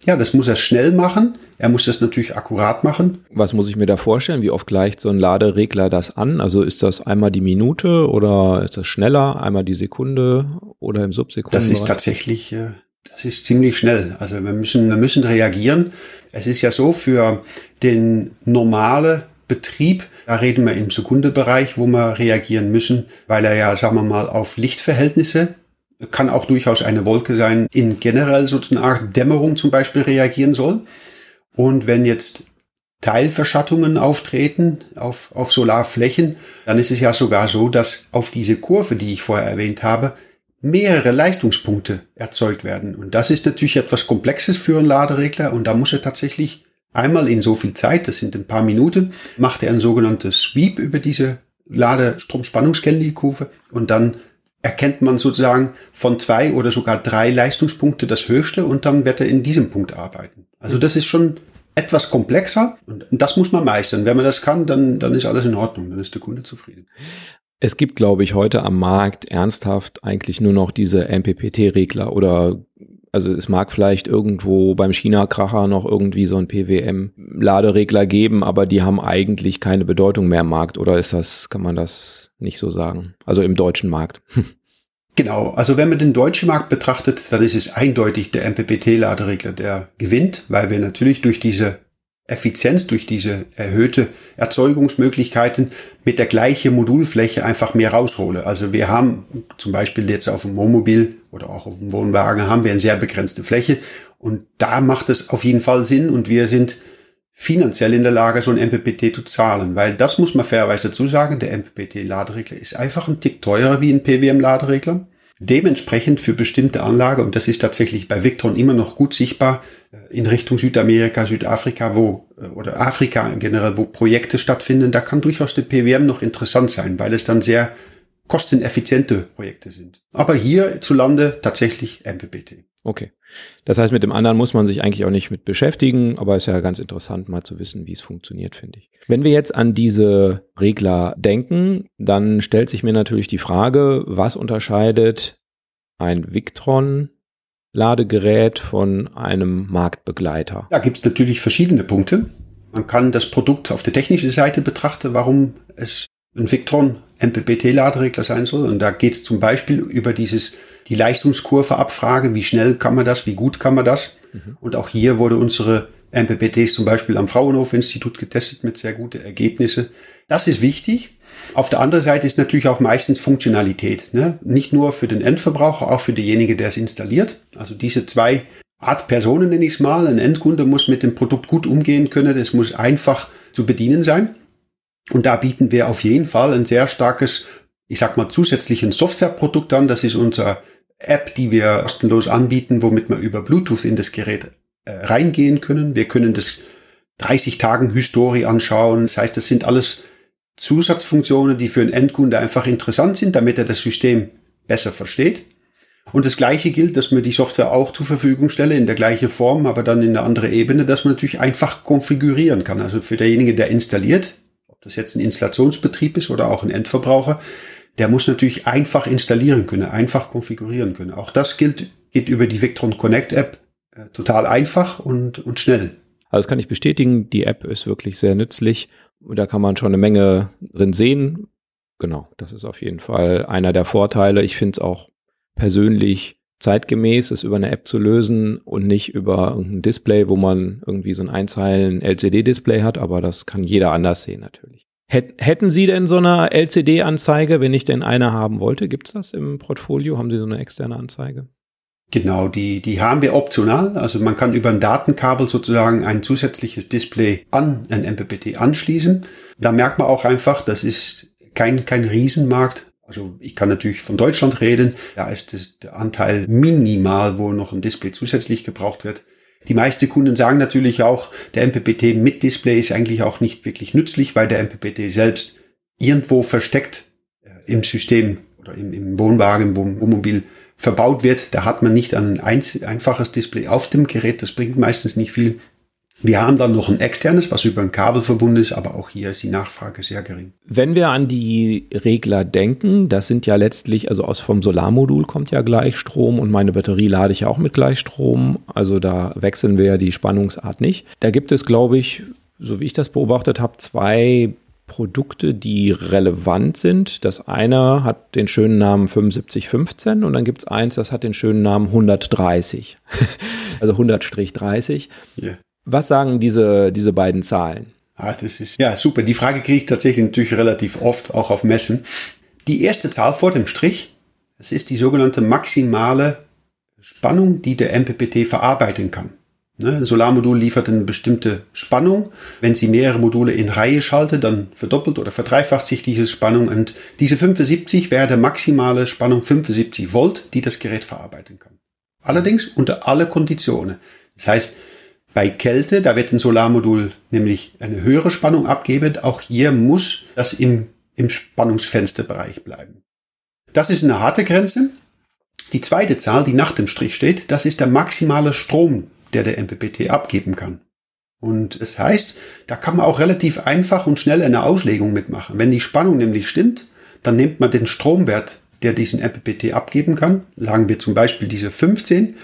Ja, das muss er schnell machen. Er muss das natürlich akkurat machen. Was muss ich mir da vorstellen? Wie oft gleicht so ein Laderegler das an? Also ist das einmal die Minute oder ist das schneller, einmal die Sekunde oder im Subsekunden? Das ist tatsächlich, äh, das ist ziemlich schnell. Also wir müssen, wir müssen reagieren. Es ist ja so, für den normale Betrieb. Da reden wir im Sekundebereich, wo wir reagieren müssen, weil er ja, sagen wir mal, auf Lichtverhältnisse kann auch durchaus eine Wolke sein, in generell sozusagen Art Dämmerung zum Beispiel reagieren soll. Und wenn jetzt Teilverschattungen auftreten auf, auf Solarflächen, dann ist es ja sogar so, dass auf diese Kurve, die ich vorher erwähnt habe, mehrere Leistungspunkte erzeugt werden. Und das ist natürlich etwas Komplexes für einen Laderegler und da muss er tatsächlich Einmal in so viel Zeit, das sind ein paar Minuten, macht er ein sogenanntes Sweep über diese Ladestromspannungskennlichkurve und dann erkennt man sozusagen von zwei oder sogar drei Leistungspunkte das höchste und dann wird er in diesem Punkt arbeiten. Also das ist schon etwas komplexer und das muss man meistern. Wenn man das kann, dann, dann ist alles in Ordnung, dann ist der Kunde zufrieden. Es gibt, glaube ich, heute am Markt ernsthaft eigentlich nur noch diese MPPT-Regler oder also es mag vielleicht irgendwo beim China-Kracher noch irgendwie so ein PWM-Laderegler geben, aber die haben eigentlich keine Bedeutung mehr im Markt. Oder ist das, kann man das nicht so sagen? Also im deutschen Markt. (laughs) Genau, also wenn man den deutschen Markt betrachtet, dann ist es eindeutig der MPPT-Laderegler, der gewinnt, weil wir natürlich durch diese Effizienz, durch diese erhöhte Erzeugungsmöglichkeiten mit der gleichen Modulfläche einfach mehr raushole. Also wir haben zum Beispiel jetzt auf dem Wohnmobil oder auch auf dem Wohnwagen haben wir eine sehr begrenzte Fläche. Und da macht es auf jeden Fall Sinn. Und wir sind finanziell in der Lage, so ein MPPT zu zahlen, weil das muss man fairerweise dazu sagen, der MPPT-Laderegler ist einfach ein Tick teurer wie ein PWM-Laderegler. Dementsprechend für bestimmte Anlage, und das ist tatsächlich bei Victron immer noch gut sichtbar, äh, in Richtung Südamerika, Südafrika, wo, äh, oder Afrika generell, wo Projekte stattfinden, da kann durchaus der PWM noch interessant sein, weil es dann sehr kosteneffiziente Projekte sind. Aber hier zu Lande tatsächlich MPPT. Okay. Das heißt, mit dem anderen muss man sich eigentlich auch nicht mit beschäftigen, aber ist ja ganz interessant mal zu wissen, wie es funktioniert, finde ich. Wenn wir jetzt an diese Regler denken, dann stellt sich mir natürlich die Frage, was unterscheidet ein Victron Ladegerät von einem Marktbegleiter? Da gibt es natürlich verschiedene Punkte. Man kann das Produkt auf der technischen Seite betrachten, warum es ein Victron MPPT-Laderegler sein soll. Und da geht es zum Beispiel über dieses, die Leistungskurve abfrage, wie schnell kann man das, wie gut kann man das. Mhm. Und auch hier wurde unsere MPPTs zum Beispiel am Fraunhofer-Institut getestet mit sehr guten Ergebnissen. Das ist wichtig. Auf der anderen Seite ist natürlich auch meistens Funktionalität. Ne? Nicht nur für den Endverbraucher, auch für denjenigen, der es installiert. Also diese zwei Art Personen nenne ich es mal. Ein Endkunde muss mit dem Produkt gut umgehen können. Es muss einfach zu bedienen sein. Und da bieten wir auf jeden Fall ein sehr starkes, ich sag mal, zusätzlichen Softwareprodukt an. Das ist unsere App, die wir kostenlos anbieten, womit wir über Bluetooth in das Gerät äh, reingehen können. Wir können das 30 Tagen Historie anschauen. Das heißt, das sind alles Zusatzfunktionen, die für einen Endkunde einfach interessant sind, damit er das System besser versteht. Und das Gleiche gilt, dass man die Software auch zur Verfügung stelle, in der gleichen Form, aber dann in eine andere Ebene, dass man natürlich einfach konfigurieren kann. Also für derjenige, der installiert, das jetzt ein Installationsbetrieb ist oder auch ein Endverbraucher, der muss natürlich einfach installieren können, einfach konfigurieren können. Auch das gilt, geht über die Victron Connect App äh, total einfach und, und schnell. Also das kann ich bestätigen, die App ist wirklich sehr nützlich und da kann man schon eine Menge drin sehen. Genau, das ist auf jeden Fall einer der Vorteile. Ich finde es auch persönlich zeitgemäß, es über eine App zu lösen und nicht über irgendein Display, wo man irgendwie so ein Einzeilen LCD-Display hat, aber das kann jeder anders sehen natürlich. Hätten Sie denn so eine LCD-Anzeige, wenn ich denn eine haben wollte? Gibt es das im Portfolio? Haben Sie so eine externe Anzeige? Genau, die, die haben wir optional. Also man kann über ein Datenkabel sozusagen ein zusätzliches Display an ein MPPT anschließen. Da merkt man auch einfach, das ist kein, kein Riesenmarkt. Also ich kann natürlich von Deutschland reden. Da ist der Anteil minimal, wo noch ein Display zusätzlich gebraucht wird. Die meisten Kunden sagen natürlich auch, der MPPT mit Display ist eigentlich auch nicht wirklich nützlich, weil der MPPT selbst irgendwo versteckt äh, im System oder im, im Wohnwagen, im Wohnmobil verbaut wird. Da hat man nicht ein einfaches Display auf dem Gerät. Das bringt meistens nicht viel. Wir haben dann noch ein externes, was über ein Kabel verbunden ist, aber auch hier ist die Nachfrage sehr gering. Wenn wir an die Regler denken, das sind ja letztlich, also aus vom Solarmodul kommt ja Gleichstrom und meine Batterie lade ich ja auch mit Gleichstrom. Also da wechseln wir ja die Spannungsart nicht. Da gibt es, glaube ich, so wie ich das beobachtet habe, zwei Produkte, die relevant sind. Das eine hat den schönen Namen 7515 und dann gibt es eins, das hat den schönen Namen 130. (laughs) also 100-30. Yeah. Was sagen diese, diese beiden Zahlen? Ah, das ist ja super. Die Frage kriege ich tatsächlich natürlich relativ oft, auch auf Messen. Die erste Zahl vor dem Strich, das ist die sogenannte maximale Spannung, die der MPPT verarbeiten kann. Ne, ein Solarmodul liefert eine bestimmte Spannung. Wenn Sie mehrere Module in Reihe schalten, dann verdoppelt oder verdreifacht sich diese Spannung. Und diese 75 wäre der maximale Spannung 75 Volt, die das Gerät verarbeiten kann. Allerdings unter alle Konditionen. Das heißt, bei Kälte, da wird ein Solarmodul nämlich eine höhere Spannung abgeben. Auch hier muss das im, im Spannungsfensterbereich bleiben. Das ist eine harte Grenze. Die zweite Zahl, die nach dem Strich steht, das ist der maximale Strom, der der MPPT abgeben kann. Und es heißt, da kann man auch relativ einfach und schnell eine Auslegung mitmachen. Wenn die Spannung nämlich stimmt, dann nimmt man den Stromwert, der diesen MPPT abgeben kann, sagen wir zum Beispiel diese 15,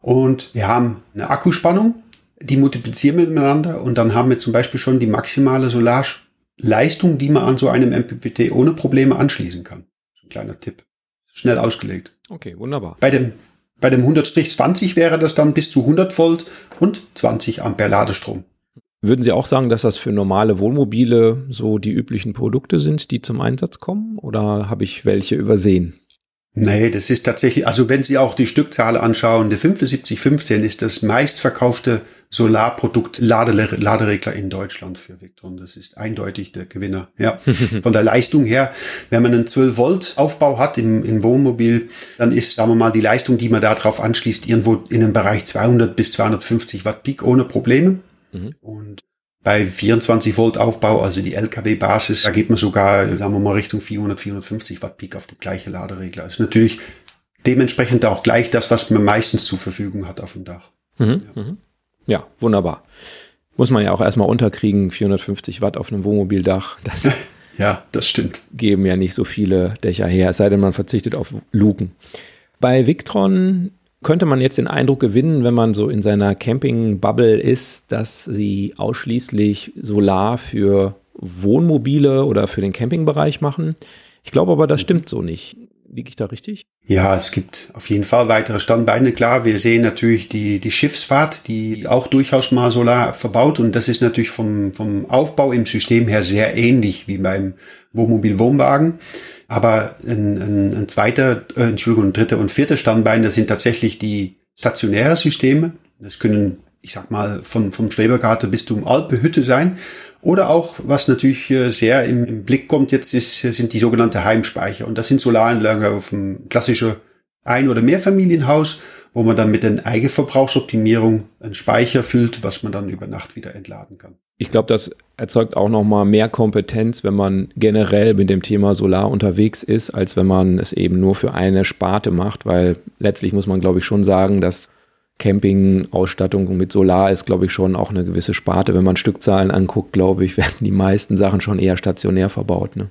und wir haben eine Akkuspannung, die multiplizieren miteinander und dann haben wir zum Beispiel schon die maximale Solarleistung, die man an so einem MPPT ohne Probleme anschließen kann. Ein kleiner Tipp. Schnell ausgelegt. Okay, wunderbar. Bei dem, bei dem 100-20 wäre das dann bis zu 100 Volt und 20 Ampere Ladestrom. Würden Sie auch sagen, dass das für normale Wohnmobile so die üblichen Produkte sind, die zum Einsatz kommen? Oder habe ich welche übersehen? Nee, das ist tatsächlich, also wenn Sie auch die Stückzahl anschauen, der 7515 ist das meistverkaufte Solarprodukt Laderegler in Deutschland für Victron. Das ist eindeutig der Gewinner. Ja, (laughs) von der Leistung her, wenn man einen 12 Volt Aufbau hat im, im Wohnmobil, dann ist, sagen wir mal, die Leistung, die man da drauf anschließt, irgendwo in einem Bereich 200 bis 250 Watt Peak ohne Probleme. Mhm. Und bei 24 Volt Aufbau, also die LKW-Basis, da geht man sogar, sagen wir mal, Richtung 400, 450 Watt Peak auf die gleiche Laderegler. Ist natürlich dementsprechend auch gleich das, was man meistens zur Verfügung hat auf dem Dach. Mhm, ja. Mhm. ja, wunderbar. Muss man ja auch erstmal unterkriegen, 450 Watt auf einem Wohnmobildach. Das (laughs) ja, das stimmt. Geben ja nicht so viele Dächer her, es sei denn, man verzichtet auf Luken. Bei Victron könnte man jetzt den Eindruck gewinnen, wenn man so in seiner Camping-Bubble ist, dass sie ausschließlich Solar für Wohnmobile oder für den Campingbereich machen. Ich glaube aber, das stimmt so nicht. Liege ich da richtig? Ja, es gibt auf jeden Fall weitere Standbeine. Klar, wir sehen natürlich die, die Schiffsfahrt, die auch durchaus mal Solar verbaut. Und das ist natürlich vom, vom Aufbau im System her sehr ähnlich wie beim Wohnmobil-Wohnwagen. Aber ein, ein, ein zweiter, äh, Entschuldigung, ein dritter und vierter Standbein, das sind tatsächlich die stationären Systeme. Das können, ich sag mal, von, vom Schrebergarten bis zum Alpehütte sein. Oder auch, was natürlich äh, sehr im, im Blick kommt jetzt, ist, sind die sogenannte Heimspeicher. Und das sind Solaranlagen auf einem klassischen Ein- oder Mehrfamilienhaus, wo man dann mit der Eigenverbrauchsoptimierung einen Speicher füllt, was man dann über Nacht wieder entladen kann ich glaube, das erzeugt auch nochmal mehr Kompetenz, wenn man generell mit dem Thema Solar unterwegs ist, als wenn man es eben nur für eine Sparte macht, weil letztlich muss man, glaube ich, schon sagen, dass Camping-Ausstattung mit Solar ist, glaube ich, schon auch eine gewisse Sparte. Wenn man Stückzahlen anguckt, glaube ich, (laughs) werden die meisten Sachen schon eher stationär verbaut. Ne?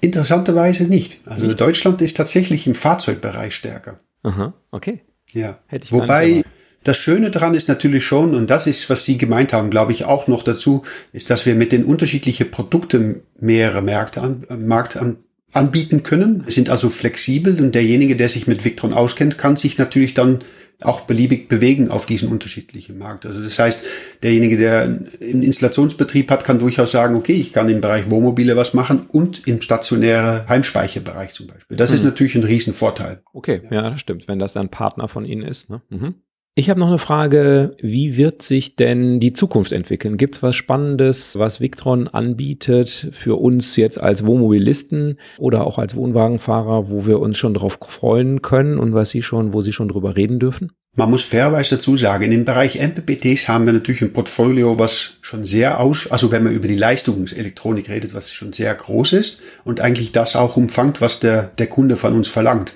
Interessanterweise nicht. Also nicht. Deutschland ist tatsächlich im Fahrzeugbereich stärker. Aha, okay. Ja. Hätte ich Wobei das Schöne daran ist natürlich schon, und das ist, was Sie gemeint haben, glaube ich, auch noch dazu, ist, dass wir mit den unterschiedlichen Produkten mehrere Märkte an, äh, Markt an, anbieten können. Wir sind also flexibel und derjenige, der sich mit Victron auskennt, kann sich natürlich dann auch beliebig bewegen auf diesen unterschiedlichen Markt. Also das heißt, derjenige, der einen Installationsbetrieb hat, kann durchaus sagen, okay, ich kann im Bereich Wohnmobile was machen und im stationären Heimspeicherbereich zum Beispiel. Das hm. ist natürlich ein Riesenvorteil. Okay, ja. ja, das stimmt, wenn das ein Partner von Ihnen ist. Ne? Mhm. Ich habe noch eine Frage, wie wird sich denn die Zukunft entwickeln? Gibt es was Spannendes, was Victron anbietet für uns jetzt als Wohnmobilisten oder auch als Wohnwagenfahrer, wo wir uns schon drauf freuen können und was Sie schon, wo Sie schon drüber reden dürfen? Man muss fairerweise dazu sagen, im Bereich MPPTs haben wir natürlich ein Portfolio, was schon sehr aus, also wenn man über die Leistungselektronik redet, was schon sehr groß ist und eigentlich das auch umfangt, was der, der Kunde von uns verlangt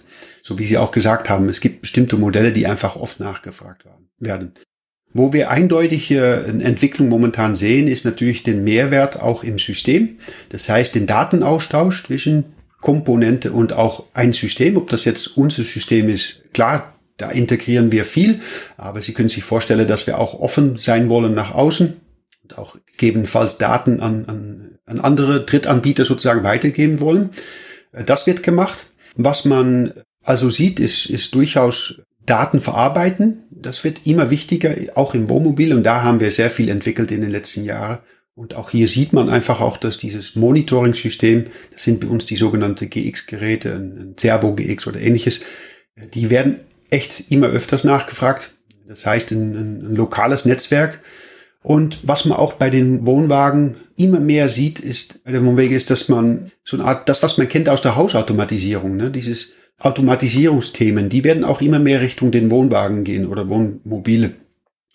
so wie Sie auch gesagt haben, es gibt bestimmte Modelle, die einfach oft nachgefragt werden. Wo wir eindeutig eine Entwicklung momentan sehen, ist natürlich den Mehrwert auch im System. Das heißt, den Datenaustausch zwischen Komponente und auch ein System. Ob das jetzt unser System ist, klar, da integrieren wir viel, aber Sie können sich vorstellen, dass wir auch offen sein wollen nach außen und auch gegebenenfalls Daten an, an, an andere Drittanbieter sozusagen weitergeben wollen. Das wird gemacht. Was man also sieht, ist, ist durchaus Daten verarbeiten. Das wird immer wichtiger, auch im Wohnmobil. Und da haben wir sehr viel entwickelt in den letzten Jahren. Und auch hier sieht man einfach auch, dass dieses Monitoring-System, das sind bei uns die sogenannte GX-Geräte, ein Cerbo GX oder ähnliches, die werden echt immer öfters nachgefragt. Das heißt, ein, ein, ein lokales Netzwerk. Und was man auch bei den Wohnwagen immer mehr sieht, ist bei den Wohnwegen, ist, dass man so eine Art, das, was man kennt aus der Hausautomatisierung, ne, dieses Automatisierungsthemen, die werden auch immer mehr Richtung den Wohnwagen gehen oder Wohnmobile.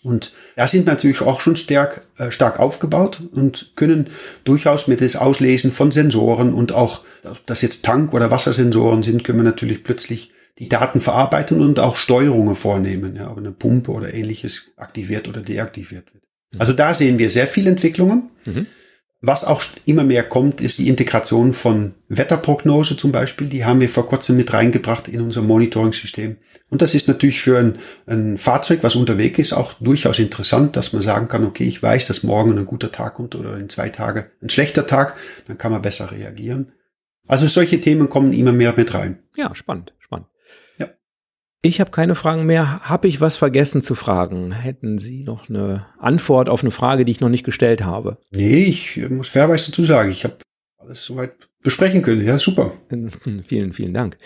Und da sind natürlich auch schon stark, äh, stark aufgebaut und können durchaus mit das Auslesen von Sensoren und auch, ob das jetzt Tank- oder Wassersensoren sind, können wir natürlich plötzlich die Daten verarbeiten und auch Steuerungen vornehmen, ja, ob eine Pumpe oder ähnliches aktiviert oder deaktiviert wird. Also da sehen wir sehr viele Entwicklungen. Mhm. Was auch immer mehr kommt, ist die Integration von Wetterprognose zum Beispiel. Die haben wir vor kurzem mit reingebracht in unser Monitoring-System. Und das ist natürlich für ein, ein, Fahrzeug, was unterwegs ist, auch durchaus interessant, dass man sagen kann, okay, ich weiß, dass morgen ein guter Tag kommt oder in zwei Tagen ein schlechter Tag, dann kann man besser reagieren. Also solche Themen kommen immer mehr mit rein. Ja, spannend, spannend. Ich habe keine Fragen mehr. Habe ich was vergessen zu fragen? Hätten Sie noch eine Antwort auf eine Frage, die ich noch nicht gestellt habe? Nee, ich muss fairerweise dazu sagen, ich habe alles soweit besprechen können. Ja, super. (laughs) Vielen, vielen Dank.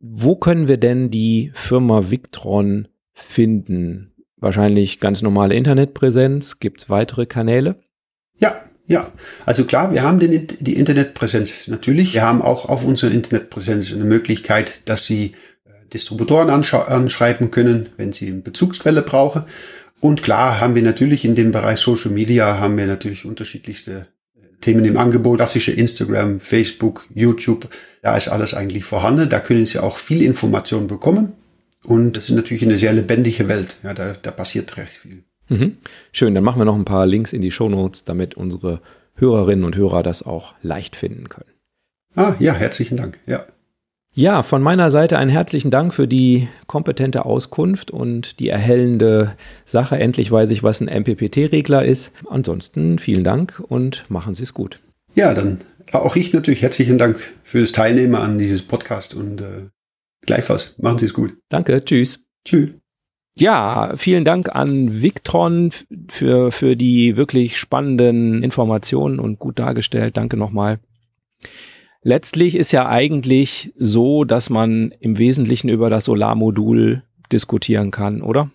Wo können wir denn die Firma Victron finden? Wahrscheinlich ganz normale Internetpräsenz. Gibt es weitere Kanäle? Ja, ja. Also klar, wir haben den, die Internetpräsenz natürlich. Wir haben auch auf unserer Internetpräsenz eine Möglichkeit, dass Sie Distributoren anschreiben können, wenn sie eine Bezugsquelle brauchen. Und klar haben wir natürlich in dem Bereich Social Media haben wir natürlich unterschiedlichste äh, Themen im Angebot, klassische Instagram, Facebook, YouTube, da ist alles eigentlich vorhanden. Da können Sie auch viel Information bekommen. Und das ist natürlich eine sehr lebendige Welt. Ja, da, da passiert recht viel. Mhm. Schön, dann machen wir noch ein paar Links in die Show Notes, damit unsere Hörerinnen und Hörer das auch leicht finden können. Ah, ja, herzlichen Dank. Ja. Ja, von meiner Seite einen herzlichen Dank für die kompetente Auskunft und die erhellende Sache. Endlich weiß ich, was ein MPPT-Regler ist. Ansonsten vielen Dank und machen Sie es gut. Ja, dann auch ich natürlich herzlichen Dank für das Teilnehmen an dieses Podcast und äh, gleichfalls. Machen Sie es gut. Danke, tschüss. Tschüss. Ja, vielen Dank an Victron für, für die wirklich spannenden Informationen und gut dargestellt. Danke nochmal. Letztlich ist ja eigentlich so, dass man im Wesentlichen über das Solarmodul diskutieren kann, oder?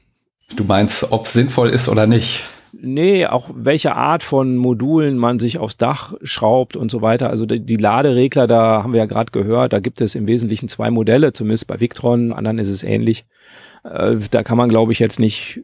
Du meinst, ob es sinnvoll ist oder nicht? Nee, auch welche Art von Modulen man sich aufs Dach schraubt und so weiter. Also die, die Laderegler, da haben wir ja gerade gehört, da gibt es im Wesentlichen zwei Modelle, zumindest bei Victron, anderen ist es ähnlich. Äh, da kann man, glaube ich, jetzt nicht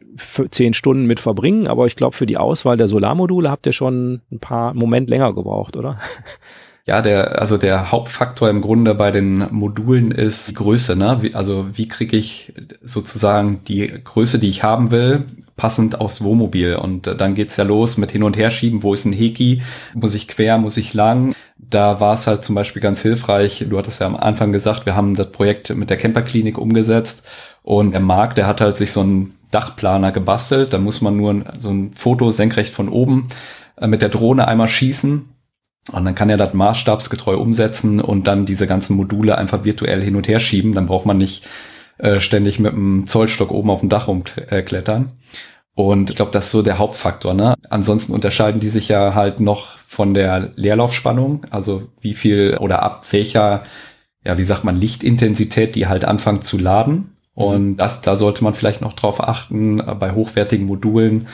zehn Stunden mit verbringen, aber ich glaube, für die Auswahl der Solarmodule habt ihr schon ein paar Moment länger gebraucht, oder? (laughs) Ja, der, also der Hauptfaktor im Grunde bei den Modulen ist die Größe. Ne? Wie, also wie kriege ich sozusagen die Größe, die ich haben will, passend aufs Wohnmobil. Und dann geht's ja los mit Hin- und Herschieben. Wo ist ein Heki? Muss ich quer, muss ich lang? Da war es halt zum Beispiel ganz hilfreich. Du hattest ja am Anfang gesagt, wir haben das Projekt mit der Camperklinik umgesetzt. Und der Marc, der hat halt sich so einen Dachplaner gebastelt. Da muss man nur so ein Foto senkrecht von oben äh, mit der Drohne einmal schießen und dann kann er das maßstabsgetreu umsetzen und dann diese ganzen Module einfach virtuell hin und her schieben. Dann braucht man nicht äh, ständig mit einem Zollstock oben auf dem Dach rumklettern. Und ich glaube, das ist so der Hauptfaktor. Ne? Ansonsten unterscheiden die sich ja halt noch von der Leerlaufspannung, also wie viel oder ab welcher, ja, wie sagt man, Lichtintensität die halt anfangen zu laden. Mhm. Und das, da sollte man vielleicht noch drauf achten, äh, bei hochwertigen Modulen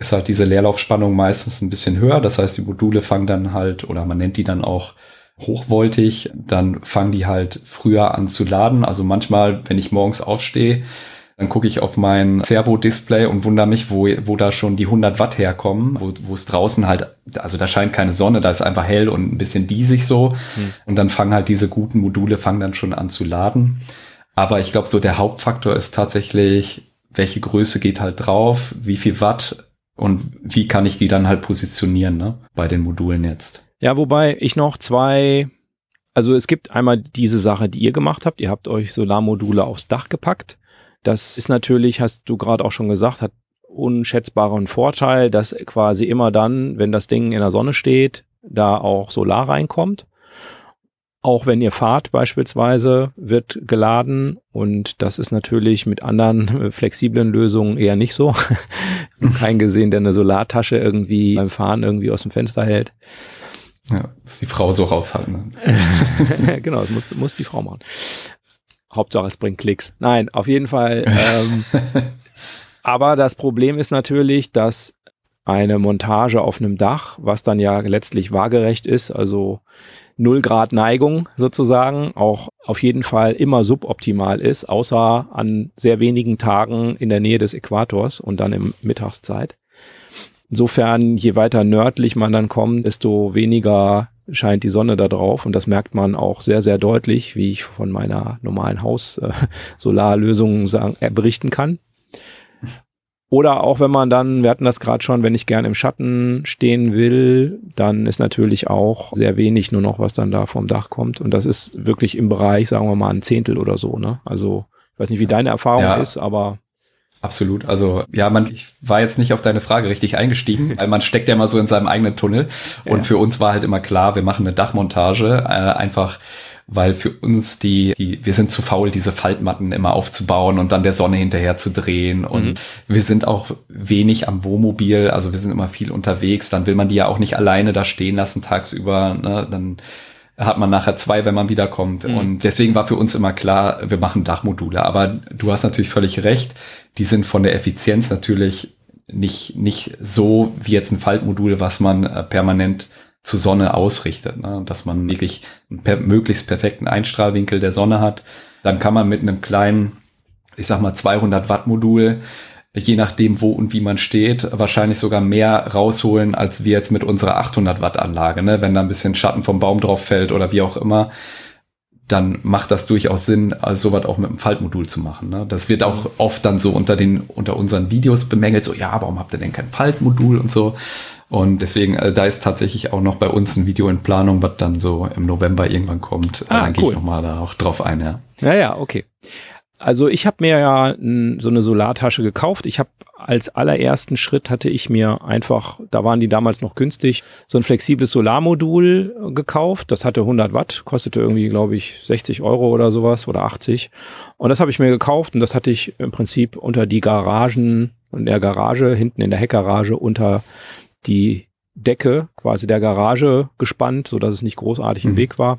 ist halt diese Leerlaufspannung meistens ein bisschen höher. Das heißt, die Module fangen dann halt, oder man nennt die dann auch hochvoltig, dann fangen die halt früher an zu laden. Also manchmal, wenn ich morgens aufstehe, dann gucke ich auf mein Servo-Display und wundere mich, wo, wo da schon die 100 Watt herkommen, wo, wo es draußen halt, also da scheint keine Sonne, da ist einfach hell und ein bisschen diesig so. Hm. Und dann fangen halt diese guten Module, fangen dann schon an zu laden. Aber ich glaube, so der Hauptfaktor ist tatsächlich, welche Größe geht halt drauf, wie viel Watt und wie kann ich die dann halt positionieren ne, bei den Modulen jetzt. Ja, wobei ich noch zwei, also es gibt einmal diese Sache, die ihr gemacht habt. Ihr habt euch Solarmodule aufs Dach gepackt. Das ist natürlich, hast du gerade auch schon gesagt, hat unschätzbaren Vorteil, dass quasi immer dann, wenn das Ding in der Sonne steht, da auch Solar reinkommt. Auch wenn ihr fahrt beispielsweise, wird geladen und das ist natürlich mit anderen äh, flexiblen Lösungen eher nicht so. (laughs) Kein gesehen, der eine Solartasche irgendwie beim Fahren irgendwie aus dem Fenster hält. Ja, dass die Frau so raushalten. Ne? (laughs) genau, das muss, muss die Frau machen. Hauptsache es bringt Klicks. Nein, auf jeden Fall. (laughs) Ähm, aber das Problem ist natürlich, dass eine Montage auf einem Dach, was dann ja letztlich waagerecht ist, also 0 Grad Neigung sozusagen auch auf jeden Fall immer suboptimal ist, außer an sehr wenigen Tagen in der Nähe des Äquators und dann im Mittagszeit. Insofern, je weiter nördlich man dann kommt, desto weniger scheint die Sonne da drauf und das merkt man auch sehr, sehr deutlich, wie ich von meiner normalen Haus-Solarlösung äh, berichten kann. Oder auch wenn man dann, wir hatten das gerade schon, wenn ich gern im Schatten stehen will, dann ist natürlich auch sehr wenig nur noch, was dann da vom Dach kommt. Und das ist wirklich im Bereich, sagen wir mal, ein Zehntel oder so. Ne? Also ich weiß nicht, wie deine Erfahrung ja. ist, aber Absolut. Also ja, man, ich war jetzt nicht auf deine Frage richtig eingestiegen, (laughs) weil man steckt ja mal so in seinem eigenen Tunnel. Und ja. für uns war halt immer klar, wir machen eine Dachmontage, äh, einfach weil für uns die, die, wir sind zu faul, diese Faltmatten immer aufzubauen und dann der Sonne hinterher zu drehen. Und mhm. wir sind auch wenig am Wohnmobil, also wir sind immer viel unterwegs. Dann will man die ja auch nicht alleine da stehen lassen tagsüber. Ne? Dann hat man nachher zwei, wenn man wiederkommt. Mhm. Und deswegen war für uns immer klar, wir machen Dachmodule. Aber du hast natürlich völlig recht. Die sind von der Effizienz natürlich nicht, nicht so wie jetzt ein Faltmodul, was man äh, permanent zur Sonne ausrichtet, ne? dass man wirklich einen per möglichst perfekten Einstrahlwinkel der Sonne hat. Dann kann man mit einem kleinen, ich sag mal 200 Watt Modul, je nachdem wo und wie man steht, wahrscheinlich sogar mehr rausholen, als wir jetzt mit unserer 800 Watt Anlage. Ne? Wenn da ein bisschen Schatten vom Baum drauf fällt oder wie auch immer, dann macht das durchaus Sinn, also sowas auch mit einem Faltmodul zu machen. Ne? Das wird auch oft dann so unter den unter unseren Videos bemängelt, so ja, warum habt ihr denn kein Faltmodul und so? Und deswegen, äh, da ist tatsächlich auch noch bei uns ein Video in Planung, was dann so im November irgendwann kommt. Ah, dann gehe ich nochmal da auch drauf ein, ja. Ja, ja, okay. Also ich habe mir ja so eine Solartasche gekauft. Ich habe als allerersten Schritt hatte ich mir einfach, da waren die damals noch günstig, so ein flexibles Solarmodul gekauft. Das hatte 100 Watt, kostete irgendwie, glaube ich, 60 Euro oder sowas oder 80. Und das habe ich mir gekauft und das hatte ich im Prinzip unter die Garagen, in der Garage, hinten in der Heckgarage unter die Decke quasi der Garage gespannt, so dass es nicht großartig im mhm. Weg war.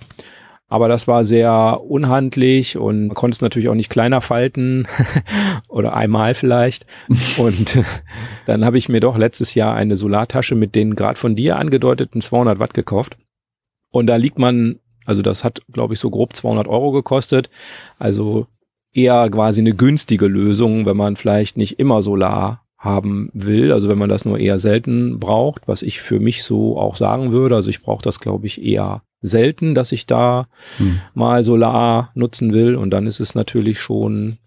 Aber das war sehr unhandlich und man konnte es natürlich auch nicht kleiner falten (laughs) oder einmal vielleicht. (laughs) und (laughs) dann habe ich mir doch letztes Jahr eine Solartasche mit den gerade von dir angedeuteten 200 Watt gekauft. Und da liegt man, also das hat, glaube ich, so grob 200 Euro gekostet. Also eher quasi eine günstige Lösung, wenn man vielleicht nicht immer Solar haben will, also wenn man das nur eher selten braucht, was ich für mich so auch sagen würde, also ich brauche das glaube ich eher selten, dass ich da hm. mal Solar nutzen will und dann ist es natürlich schon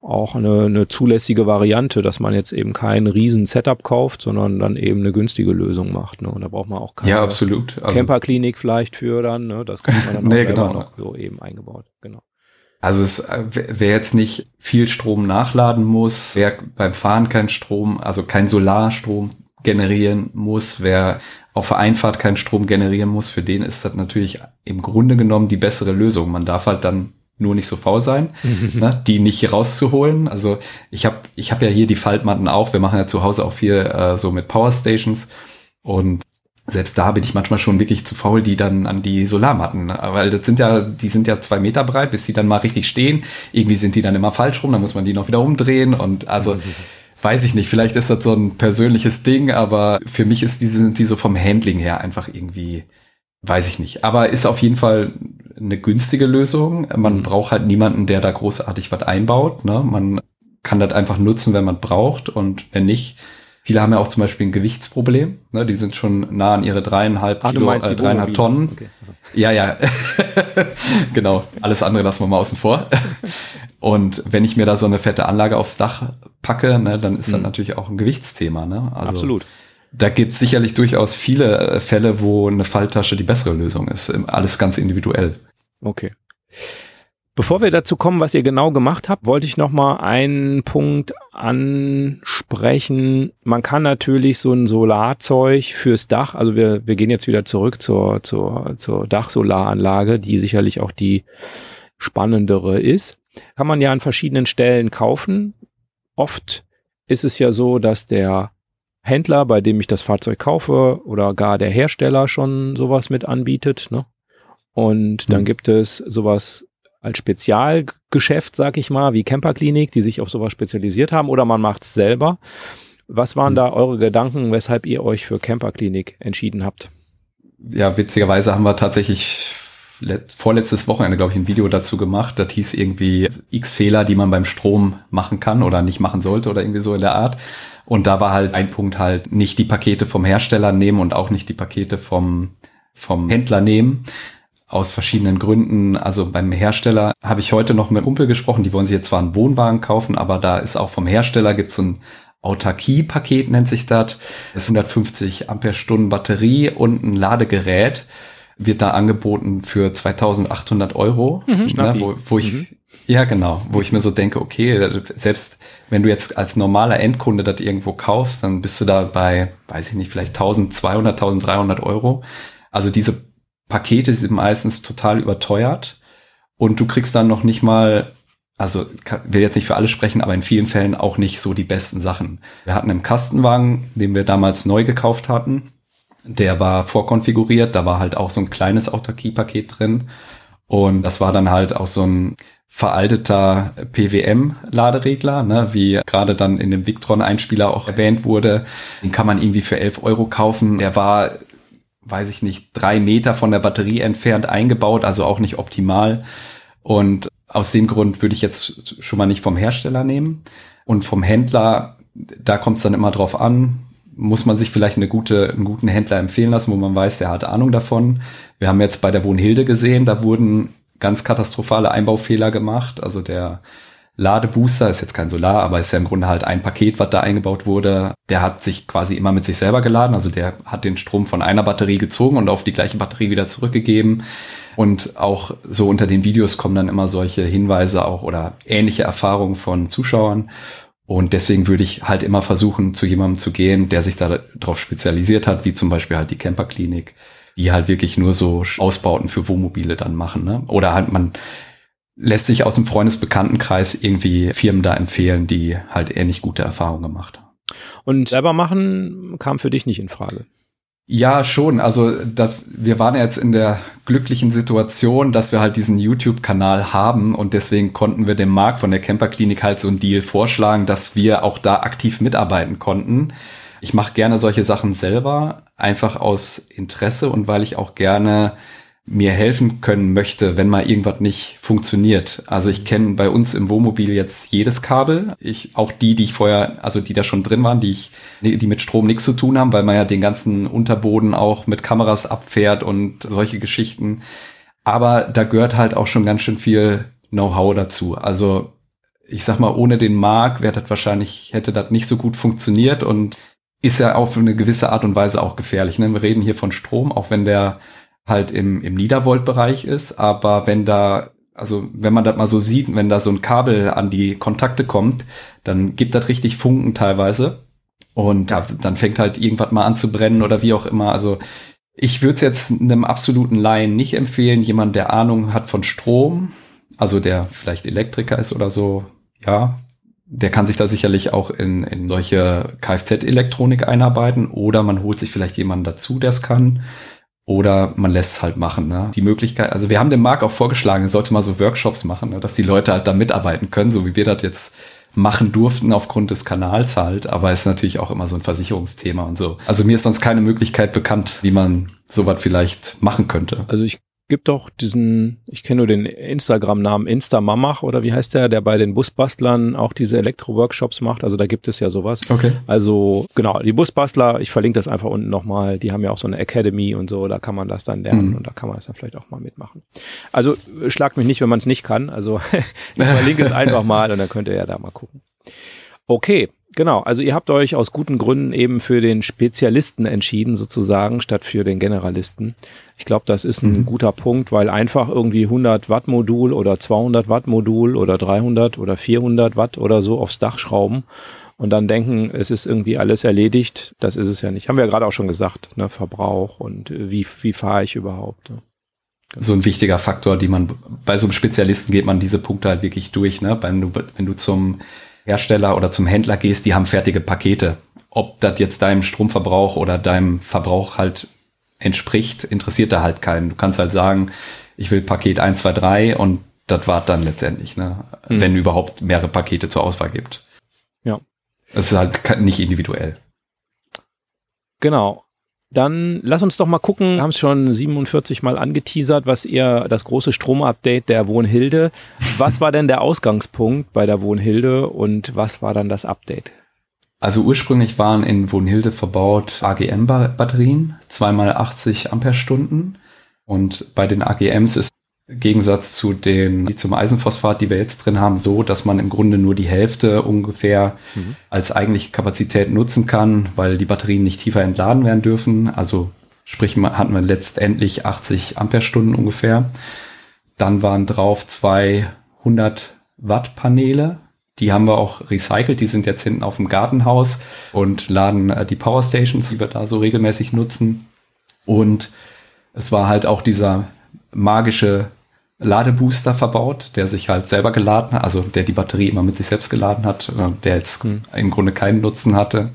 auch eine, eine zulässige Variante, dass man jetzt eben kein riesen Setup kauft, sondern dann eben eine günstige Lösung macht. Ne? Und da braucht man auch keine ja, absolut. Also, Camperklinik vielleicht für dann. Ne? Das kann man dann (laughs) nee, genau. noch so eben eingebaut. Genau. Also es, äh, wer jetzt nicht viel Strom nachladen muss, wer beim Fahren kein Strom, also kein Solarstrom generieren muss, wer auf der Einfahrt keinen Strom generieren muss, für den ist das natürlich im Grunde genommen die bessere Lösung. Man darf halt dann nur nicht so faul sein, (laughs) ne, die nicht rauszuholen. Also ich habe ich hab ja hier die Faltmatten auch. Wir machen ja zu Hause auch viel äh, so mit Powerstations und selbst da bin ich manchmal schon wirklich zu faul, die dann an die Solarmatten, weil das sind ja, die sind ja zwei Meter breit, bis sie dann mal richtig stehen. Irgendwie sind die dann immer falsch rum, dann muss man die noch wieder umdrehen und also (laughs) weiß ich nicht, vielleicht ist das so ein persönliches Ding, aber für mich ist diese, sind die so vom Handling her einfach irgendwie, weiß ich nicht. Aber ist auf jeden Fall eine günstige Lösung. Man mhm. braucht halt niemanden, der da großartig was einbaut. Ne? Man kann das einfach nutzen, wenn man braucht und wenn nicht, Viele haben ja auch zum Beispiel ein Gewichtsproblem. Ne? Die sind schon nah an ihre dreieinhalb ah, Kilo, äh, dreieinhalb Tonnen. Okay. Also. Ja, ja. (laughs) genau. Alles andere lassen wir mal außen vor. (laughs) Und wenn ich mir da so eine fette Anlage aufs Dach packe, ne, dann ist mhm. das natürlich auch ein Gewichtsthema. Ne? Also, Absolut. Da gibt es sicherlich durchaus viele äh, Fälle, wo eine Falltasche die bessere Lösung ist. Alles ganz individuell. Okay. Bevor wir dazu kommen, was ihr genau gemacht habt, wollte ich noch mal einen Punkt ansprechen. Man kann natürlich so ein Solarzeug fürs Dach, also wir, wir gehen jetzt wieder zurück zur, zur, zur Dachsolaranlage, die sicherlich auch die spannendere ist, kann man ja an verschiedenen Stellen kaufen. Oft ist es ja so, dass der Händler, bei dem ich das Fahrzeug kaufe, oder gar der Hersteller schon sowas mit anbietet. Ne? Und dann hm. gibt es sowas als Spezialgeschäft, sag ich mal, wie Camperklinik, die sich auf sowas spezialisiert haben, oder man macht es selber. Was waren hm. da eure Gedanken, weshalb ihr euch für Camperklinik entschieden habt? Ja, witzigerweise haben wir tatsächlich vorletztes Wochenende, glaube ich, ein Video dazu gemacht. Das hieß irgendwie X Fehler, die man beim Strom machen kann oder nicht machen sollte oder irgendwie so in der Art. Und da war halt ein Punkt halt nicht die Pakete vom Hersteller nehmen und auch nicht die Pakete vom, vom Händler nehmen, aus verschiedenen Gründen. Also beim Hersteller habe ich heute noch mit Kumpel gesprochen, die wollen sich jetzt zwar einen Wohnwagen kaufen, aber da ist auch vom Hersteller gibt es so ein Autarkie-Paket, nennt sich das. Das ist 150 Ampere-Stunden Batterie und ein Ladegerät wird da angeboten für 2800 Euro, mhm, ne, wo, wo ich, mhm. ja genau, wo ich mir so denke, okay, selbst wenn du jetzt als normaler Endkunde das irgendwo kaufst, dann bist du da bei, weiß ich nicht, vielleicht 1200, 1300 Euro. Also diese Pakete sind meistens total überteuert und du kriegst dann noch nicht mal, also will jetzt nicht für alle sprechen, aber in vielen Fällen auch nicht so die besten Sachen. Wir hatten einen Kastenwagen, den wir damals neu gekauft hatten. Der war vorkonfiguriert, da war halt auch so ein kleines Autarkie-Paket drin. Und das war dann halt auch so ein veralteter PWM-Laderegler, ne, wie gerade dann in dem Victron-Einspieler auch erwähnt wurde. Den kann man irgendwie für 11 Euro kaufen. Der war, weiß ich nicht, drei Meter von der Batterie entfernt eingebaut, also auch nicht optimal. Und aus dem Grund würde ich jetzt schon mal nicht vom Hersteller nehmen. Und vom Händler, da kommt es dann immer drauf an, muss man sich vielleicht eine gute, einen guten Händler empfehlen lassen, wo man weiß, der hat Ahnung davon. Wir haben jetzt bei der Wohnhilde gesehen, da wurden ganz katastrophale Einbaufehler gemacht. Also der Ladebooster ist jetzt kein Solar, aber ist ja im Grunde halt ein Paket, was da eingebaut wurde. Der hat sich quasi immer mit sich selber geladen. Also der hat den Strom von einer Batterie gezogen und auf die gleiche Batterie wieder zurückgegeben. Und auch so unter den Videos kommen dann immer solche Hinweise auch oder ähnliche Erfahrungen von Zuschauern. Und deswegen würde ich halt immer versuchen, zu jemandem zu gehen, der sich darauf spezialisiert hat, wie zum Beispiel halt die Camperklinik die halt wirklich nur so Ausbauten für Wohnmobile dann machen. Ne? Oder halt man lässt sich aus dem Freundesbekanntenkreis irgendwie Firmen da empfehlen, die halt ähnlich gute Erfahrungen gemacht haben. Und selber machen kam für dich nicht in Frage. Ja, schon. Also das, wir waren jetzt in der glücklichen Situation, dass wir halt diesen YouTube-Kanal haben und deswegen konnten wir dem Marc von der Camperklinik halt so einen Deal vorschlagen, dass wir auch da aktiv mitarbeiten konnten. Ich mache gerne solche Sachen selber, einfach aus Interesse und weil ich auch gerne mir helfen können möchte, wenn mal irgendwas nicht funktioniert. Also ich kenne bei uns im Wohnmobil jetzt jedes Kabel. Ich, auch die, die ich vorher, also die da schon drin waren, die ich, die mit Strom nichts zu tun haben, weil man ja den ganzen Unterboden auch mit Kameras abfährt und solche Geschichten. Aber da gehört halt auch schon ganz schön viel Know-how dazu. Also ich sag mal, ohne den Mark wäre das wahrscheinlich, hätte das nicht so gut funktioniert und ist ja auf eine gewisse Art und Weise auch gefährlich. Ne? Wir reden hier von Strom, auch wenn der halt im, im Niedervolt-Bereich ist, aber wenn da, also wenn man das mal so sieht, wenn da so ein Kabel an die Kontakte kommt, dann gibt das richtig Funken teilweise. Und ja, dann fängt halt irgendwas mal an zu brennen oder wie auch immer. Also ich würde es jetzt einem absoluten Laien nicht empfehlen, jemand, der Ahnung hat von Strom, also der vielleicht Elektriker ist oder so, ja, der kann sich da sicherlich auch in, in solche Kfz-Elektronik einarbeiten oder man holt sich vielleicht jemanden dazu, der es kann. Oder man lässt es halt machen. Ne? Die Möglichkeit, also wir haben dem Marc auch vorgeschlagen, er sollte mal so Workshops machen, ne? dass die Leute halt da mitarbeiten können, so wie wir das jetzt machen durften aufgrund des Kanals halt. Aber ist natürlich auch immer so ein Versicherungsthema und so. Also mir ist sonst keine Möglichkeit bekannt, wie man sowas vielleicht machen könnte. Also ich gibt doch diesen, ich kenne nur den Instagram-Namen Instamamach oder wie heißt der, der bei den Busbastlern auch diese Elektro-Workshops macht. Also da gibt es ja sowas. Okay. Also genau, die Busbastler, ich verlinke das einfach unten nochmal, die haben ja auch so eine Academy und so, da kann man das dann lernen mhm. und da kann man das dann vielleicht auch mal mitmachen. Also schlag mich nicht, wenn man es nicht kann. Also (laughs) ich verlinke es (laughs) einfach mal und dann könnt ihr ja da mal gucken. Okay, Genau, also ihr habt euch aus guten Gründen eben für den Spezialisten entschieden, sozusagen, statt für den Generalisten. Ich glaube, das ist ein mhm. guter Punkt, weil einfach irgendwie 100 Watt Modul oder 200 Watt Modul oder 300 oder 400 Watt oder so aufs Dach schrauben und dann denken, es ist irgendwie alles erledigt, das ist es ja nicht. Haben wir ja gerade auch schon gesagt, ne? Verbrauch und wie, wie fahre ich überhaupt. Ne? Genau. So ein wichtiger Faktor, die man, bei so einem Spezialisten geht man diese Punkte halt wirklich durch, ne? Wenn du, wenn du zum Hersteller oder zum Händler gehst, die haben fertige Pakete. Ob das jetzt deinem Stromverbrauch oder deinem Verbrauch halt entspricht, interessiert da halt keinen. Du kannst halt sagen, ich will Paket 1, 2, 3 und das war dann letztendlich, ne? Mhm. wenn überhaupt mehrere Pakete zur Auswahl gibt. Ja. Es ist halt nicht individuell. Genau. Dann lass uns doch mal gucken, wir haben es schon 47 Mal angeteasert, was ihr, das große Stromupdate der Wohnhilde. Was war denn der Ausgangspunkt bei der Wohnhilde und was war dann das Update? Also ursprünglich waren in Wohnhilde verbaut AGM-Batterien, zweimal 80 Ampere-Stunden. Und bei den AGMs ist Gegensatz zu den Lithium-Eisenphosphat, die wir jetzt drin haben, so, dass man im Grunde nur die Hälfte ungefähr mhm. als eigentliche Kapazität nutzen kann, weil die Batterien nicht tiefer entladen werden dürfen. Also sprich, hatten wir letztendlich 80 Ampere-Stunden ungefähr. Dann waren drauf 200 Watt Paneele. Die haben wir auch recycelt. Die sind jetzt hinten auf dem Gartenhaus und laden äh, die Powerstations, die wir da so regelmäßig nutzen. Und es war halt auch dieser magische Ladebooster verbaut, der sich halt selber geladen hat, also der die Batterie immer mit sich selbst geladen hat, äh, der jetzt mhm. im Grunde keinen Nutzen hatte.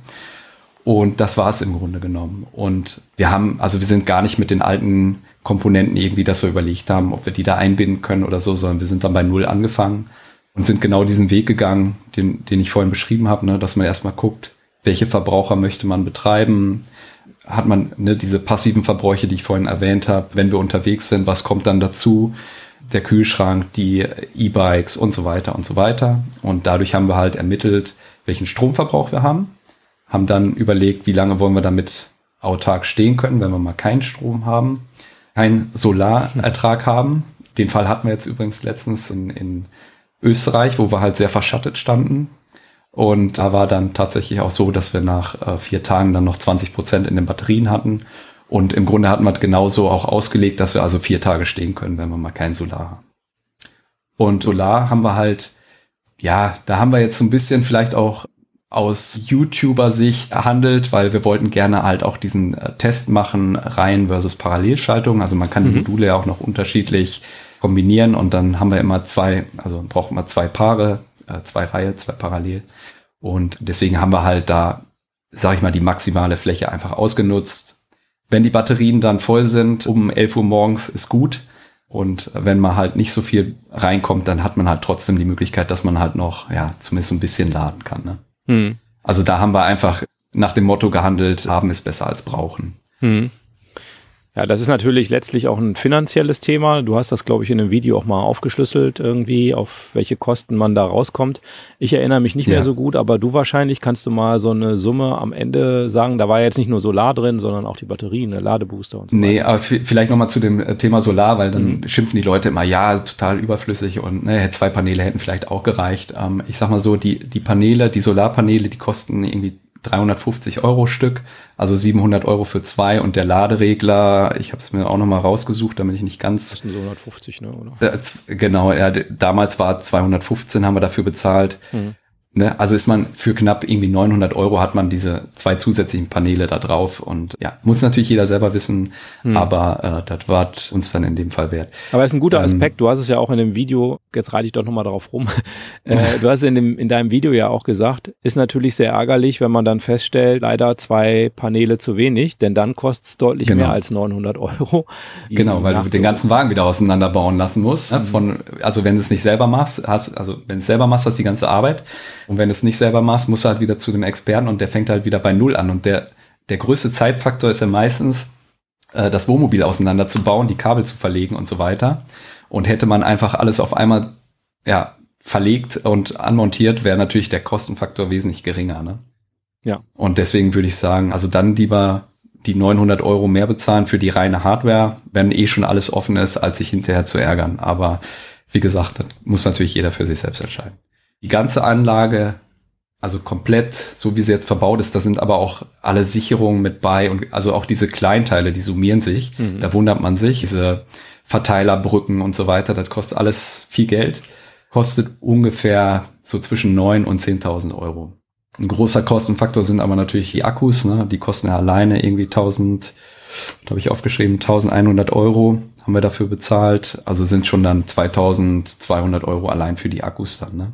Und das war es im Grunde genommen. Und wir haben, also wir sind gar nicht mit den alten Komponenten irgendwie, dass wir überlegt haben, ob wir die da einbinden können oder so, sondern wir sind dann bei Null angefangen und sind genau diesen Weg gegangen, den, den ich vorhin beschrieben habe, ne, dass man erstmal guckt, welche Verbraucher möchte man betreiben, hat man ne, diese passiven Verbräuche, die ich vorhin erwähnt habe, wenn wir unterwegs sind, was kommt dann dazu? Der Kühlschrank, die E-Bikes und so weiter und so weiter. Und dadurch haben wir halt ermittelt, welchen Stromverbrauch wir haben, haben dann überlegt, wie lange wollen wir damit autark stehen können, wenn wir mal keinen Strom haben, keinen Solarertrag haben. Den Fall hatten wir jetzt übrigens letztens in, in Österreich, wo wir halt sehr verschattet standen. Und da war dann tatsächlich auch so, dass wir nach äh, vier Tagen dann noch 20 Prozent in den Batterien hatten. Und im Grunde hatten wir genauso auch ausgelegt, dass wir also vier Tage stehen können, wenn wir mal kein Solar haben. Und Solar haben wir halt, ja, da haben wir jetzt so ein bisschen vielleicht auch aus YouTuber-Sicht handelt, weil wir wollten gerne halt auch diesen äh, Test machen, Reihen versus Parallelschaltung. Also man kann mhm. die Module ja auch noch unterschiedlich kombinieren und dann haben wir immer zwei, also brauchen wir zwei Paare, äh, zwei Reihe, zwei parallel. Und deswegen haben wir halt da, sag ich mal, die maximale Fläche einfach ausgenutzt. Wenn die Batterien dann voll sind, um 11 Uhr morgens ist gut. Und wenn man halt nicht so viel reinkommt, dann hat man halt trotzdem die Möglichkeit, dass man halt noch, ja, zumindest ein bisschen laden kann. Ne? Hm. Also da haben wir einfach nach dem Motto gehandelt, haben ist besser als brauchen. Hm. Ja, das ist natürlich letztlich auch ein finanzielles Thema. Du hast das, glaube ich, in einem Video auch mal aufgeschlüsselt irgendwie, auf welche Kosten man da rauskommt. Ich erinnere mich nicht ja. mehr so gut, aber du wahrscheinlich kannst du mal so eine Summe am Ende sagen. Da war jetzt nicht nur Solar drin, sondern auch die Batterien, der Ladebooster und so Nee, weiter. aber vielleicht nochmal zu dem äh, Thema Solar, weil dann mhm. schimpfen die Leute immer, ja, total überflüssig und ne, zwei Paneele hätten vielleicht auch gereicht. Ähm, ich sag mal so, die, die Paneele, die Solarpaneele, die kosten irgendwie 350 Euro Stück, also 700 Euro für zwei und der Laderegler, ich habe es mir auch nochmal rausgesucht, damit ich nicht ganz... Das sind so 150, ne? Oder? Äh, genau, ja, damals war 215, haben wir dafür bezahlt. Mhm. Ne? Also ist man für knapp irgendwie 900 Euro hat man diese zwei zusätzlichen Paneele da drauf und ja, muss natürlich jeder selber wissen, hm. aber äh, das war uns dann in dem Fall wert. Aber ist ein guter ähm, Aspekt, du hast es ja auch in dem Video, jetzt reite ich doch nochmal darauf rum, (laughs) äh, du hast in, dem, in deinem Video ja auch gesagt, ist natürlich sehr ärgerlich, wenn man dann feststellt, leider zwei Paneele zu wenig, denn dann kostet es deutlich genau. mehr als 900 Euro. (laughs) Genau, weil du den ganzen Wagen wieder auseinanderbauen lassen musst. Ne? Mhm. Von, also wenn du es nicht selber machst, hast, also wenn du es selber machst, hast du die ganze Arbeit und wenn du es nicht selber machst, musst du halt wieder zu dem Experten und der fängt halt wieder bei Null an. Und der, der größte Zeitfaktor ist ja meistens, äh, das Wohnmobil auseinanderzubauen, die Kabel zu verlegen und so weiter. Und hätte man einfach alles auf einmal ja, verlegt und anmontiert, wäre natürlich der Kostenfaktor wesentlich geringer. Ne? Ja. Und deswegen würde ich sagen, also dann lieber die 900 Euro mehr bezahlen für die reine Hardware, wenn eh schon alles offen ist, als sich hinterher zu ärgern. Aber wie gesagt, das muss natürlich jeder für sich selbst entscheiden. Die ganze Anlage, also komplett, so wie sie jetzt verbaut ist, da sind aber auch alle Sicherungen mit bei und also auch diese Kleinteile, die summieren sich. Mhm. Da wundert man sich, diese Verteilerbrücken und so weiter, das kostet alles viel Geld. Kostet ungefähr so zwischen neun und 10.000 Euro. Ein großer Kostenfaktor sind aber natürlich die Akkus, ne? die kosten ja alleine irgendwie 1000, da habe ich aufgeschrieben, 1100 Euro haben wir dafür bezahlt. Also sind schon dann 2200 Euro allein für die Akkus dann. Ne?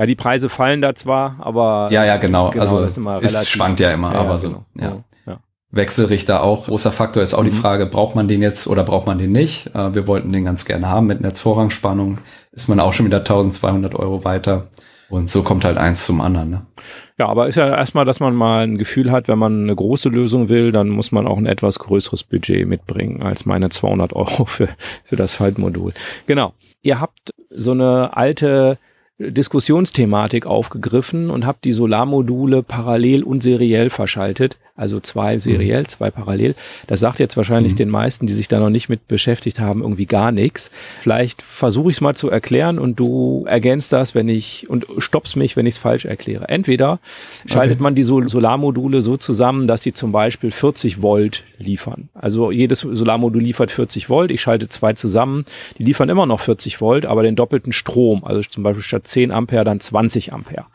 Ja, die Preise fallen da zwar, aber. Ja, ja, genau. genau also ist immer es schwankt ja immer, ja, aber ja, so. Genau. Ja. Wechselrichter auch. Großer Faktor ist auch mhm. die Frage, braucht man den jetzt oder braucht man den nicht? Äh, wir wollten den ganz gerne haben mit Netzvorrangspannung. Ist man auch schon wieder 1200 Euro weiter. Und so kommt halt eins zum anderen. Ne? Ja, aber ist ja erstmal, dass man mal ein Gefühl hat, wenn man eine große Lösung will, dann muss man auch ein etwas größeres Budget mitbringen als meine 200 Euro für, für das Schaltmodul. Genau. Ihr habt so eine alte Diskussionsthematik aufgegriffen und habe die Solarmodule parallel und seriell verschaltet. Also zwei seriell, mhm. zwei parallel. Das sagt jetzt wahrscheinlich mhm. den meisten, die sich da noch nicht mit beschäftigt haben, irgendwie gar nichts. Vielleicht versuche ich es mal zu erklären und du ergänzt das, wenn ich und stoppst mich, wenn ich es falsch erkläre. Entweder schaltet okay. man die Sol Solarmodule so zusammen, dass sie zum Beispiel 40 Volt liefern. Also jedes Solarmodul liefert 40 Volt. Ich schalte zwei zusammen. Die liefern immer noch 40 Volt, aber den doppelten Strom. Also zum Beispiel statt 10 Ampere dann 20 Ampere.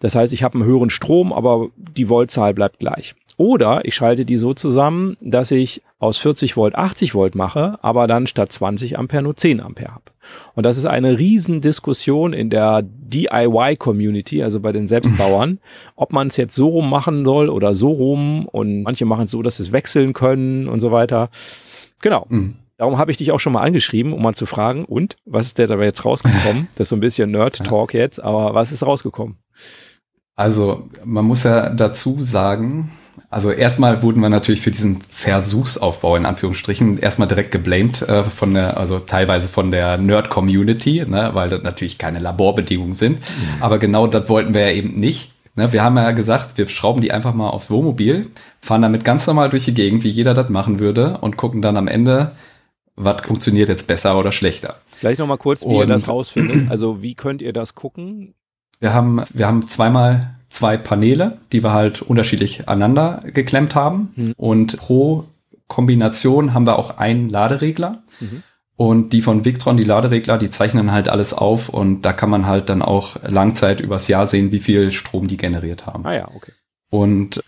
Das heißt, ich habe einen höheren Strom, aber die Voltzahl bleibt gleich. Oder ich schalte die so zusammen, dass ich aus 40 Volt 80 Volt mache, aber dann statt 20 Ampere nur 10 Ampere habe. Und das ist eine Riesendiskussion in der DIY-Community, also bei den Selbstbauern, (laughs) ob man es jetzt so rum machen soll oder so rum. Und manche machen es so, dass sie es wechseln können und so weiter. Genau. Mhm. Darum habe ich dich auch schon mal angeschrieben, um mal zu fragen, und was ist der dabei jetzt rausgekommen? (laughs) Das ist so ein bisschen Nerd-Talk jetzt, aber was ist rausgekommen? Also, man muss ja dazu sagen, also erstmal wurden wir natürlich für diesen Versuchsaufbau in Anführungsstrichen erstmal direkt geblamed äh, von der, also teilweise von der Nerd-Community, ne, weil das natürlich keine Laborbedingungen sind. Mhm. Aber genau das wollten wir ja eben nicht. Ne, wir haben ja gesagt, wir schrauben die einfach mal aufs Wohnmobil, fahren damit ganz normal durch die Gegend, wie jeder das machen würde, und gucken dann am Ende, was funktioniert jetzt besser oder schlechter. Vielleicht nochmal kurz, wie und, ihr das rausfindet. Also wie könnt ihr das gucken? Wir haben, wir haben zweimal zwei Paneele, die wir halt unterschiedlich aneinander geklemmt haben. Mhm. Und pro Kombination haben wir auch einen Laderegler. Mhm. Und die von Victron, die Laderegler, die zeichnen halt alles auf und da kann man halt dann auch Langzeit übers Jahr sehen, wie viel Strom die generiert haben. Ah ja, okay. Und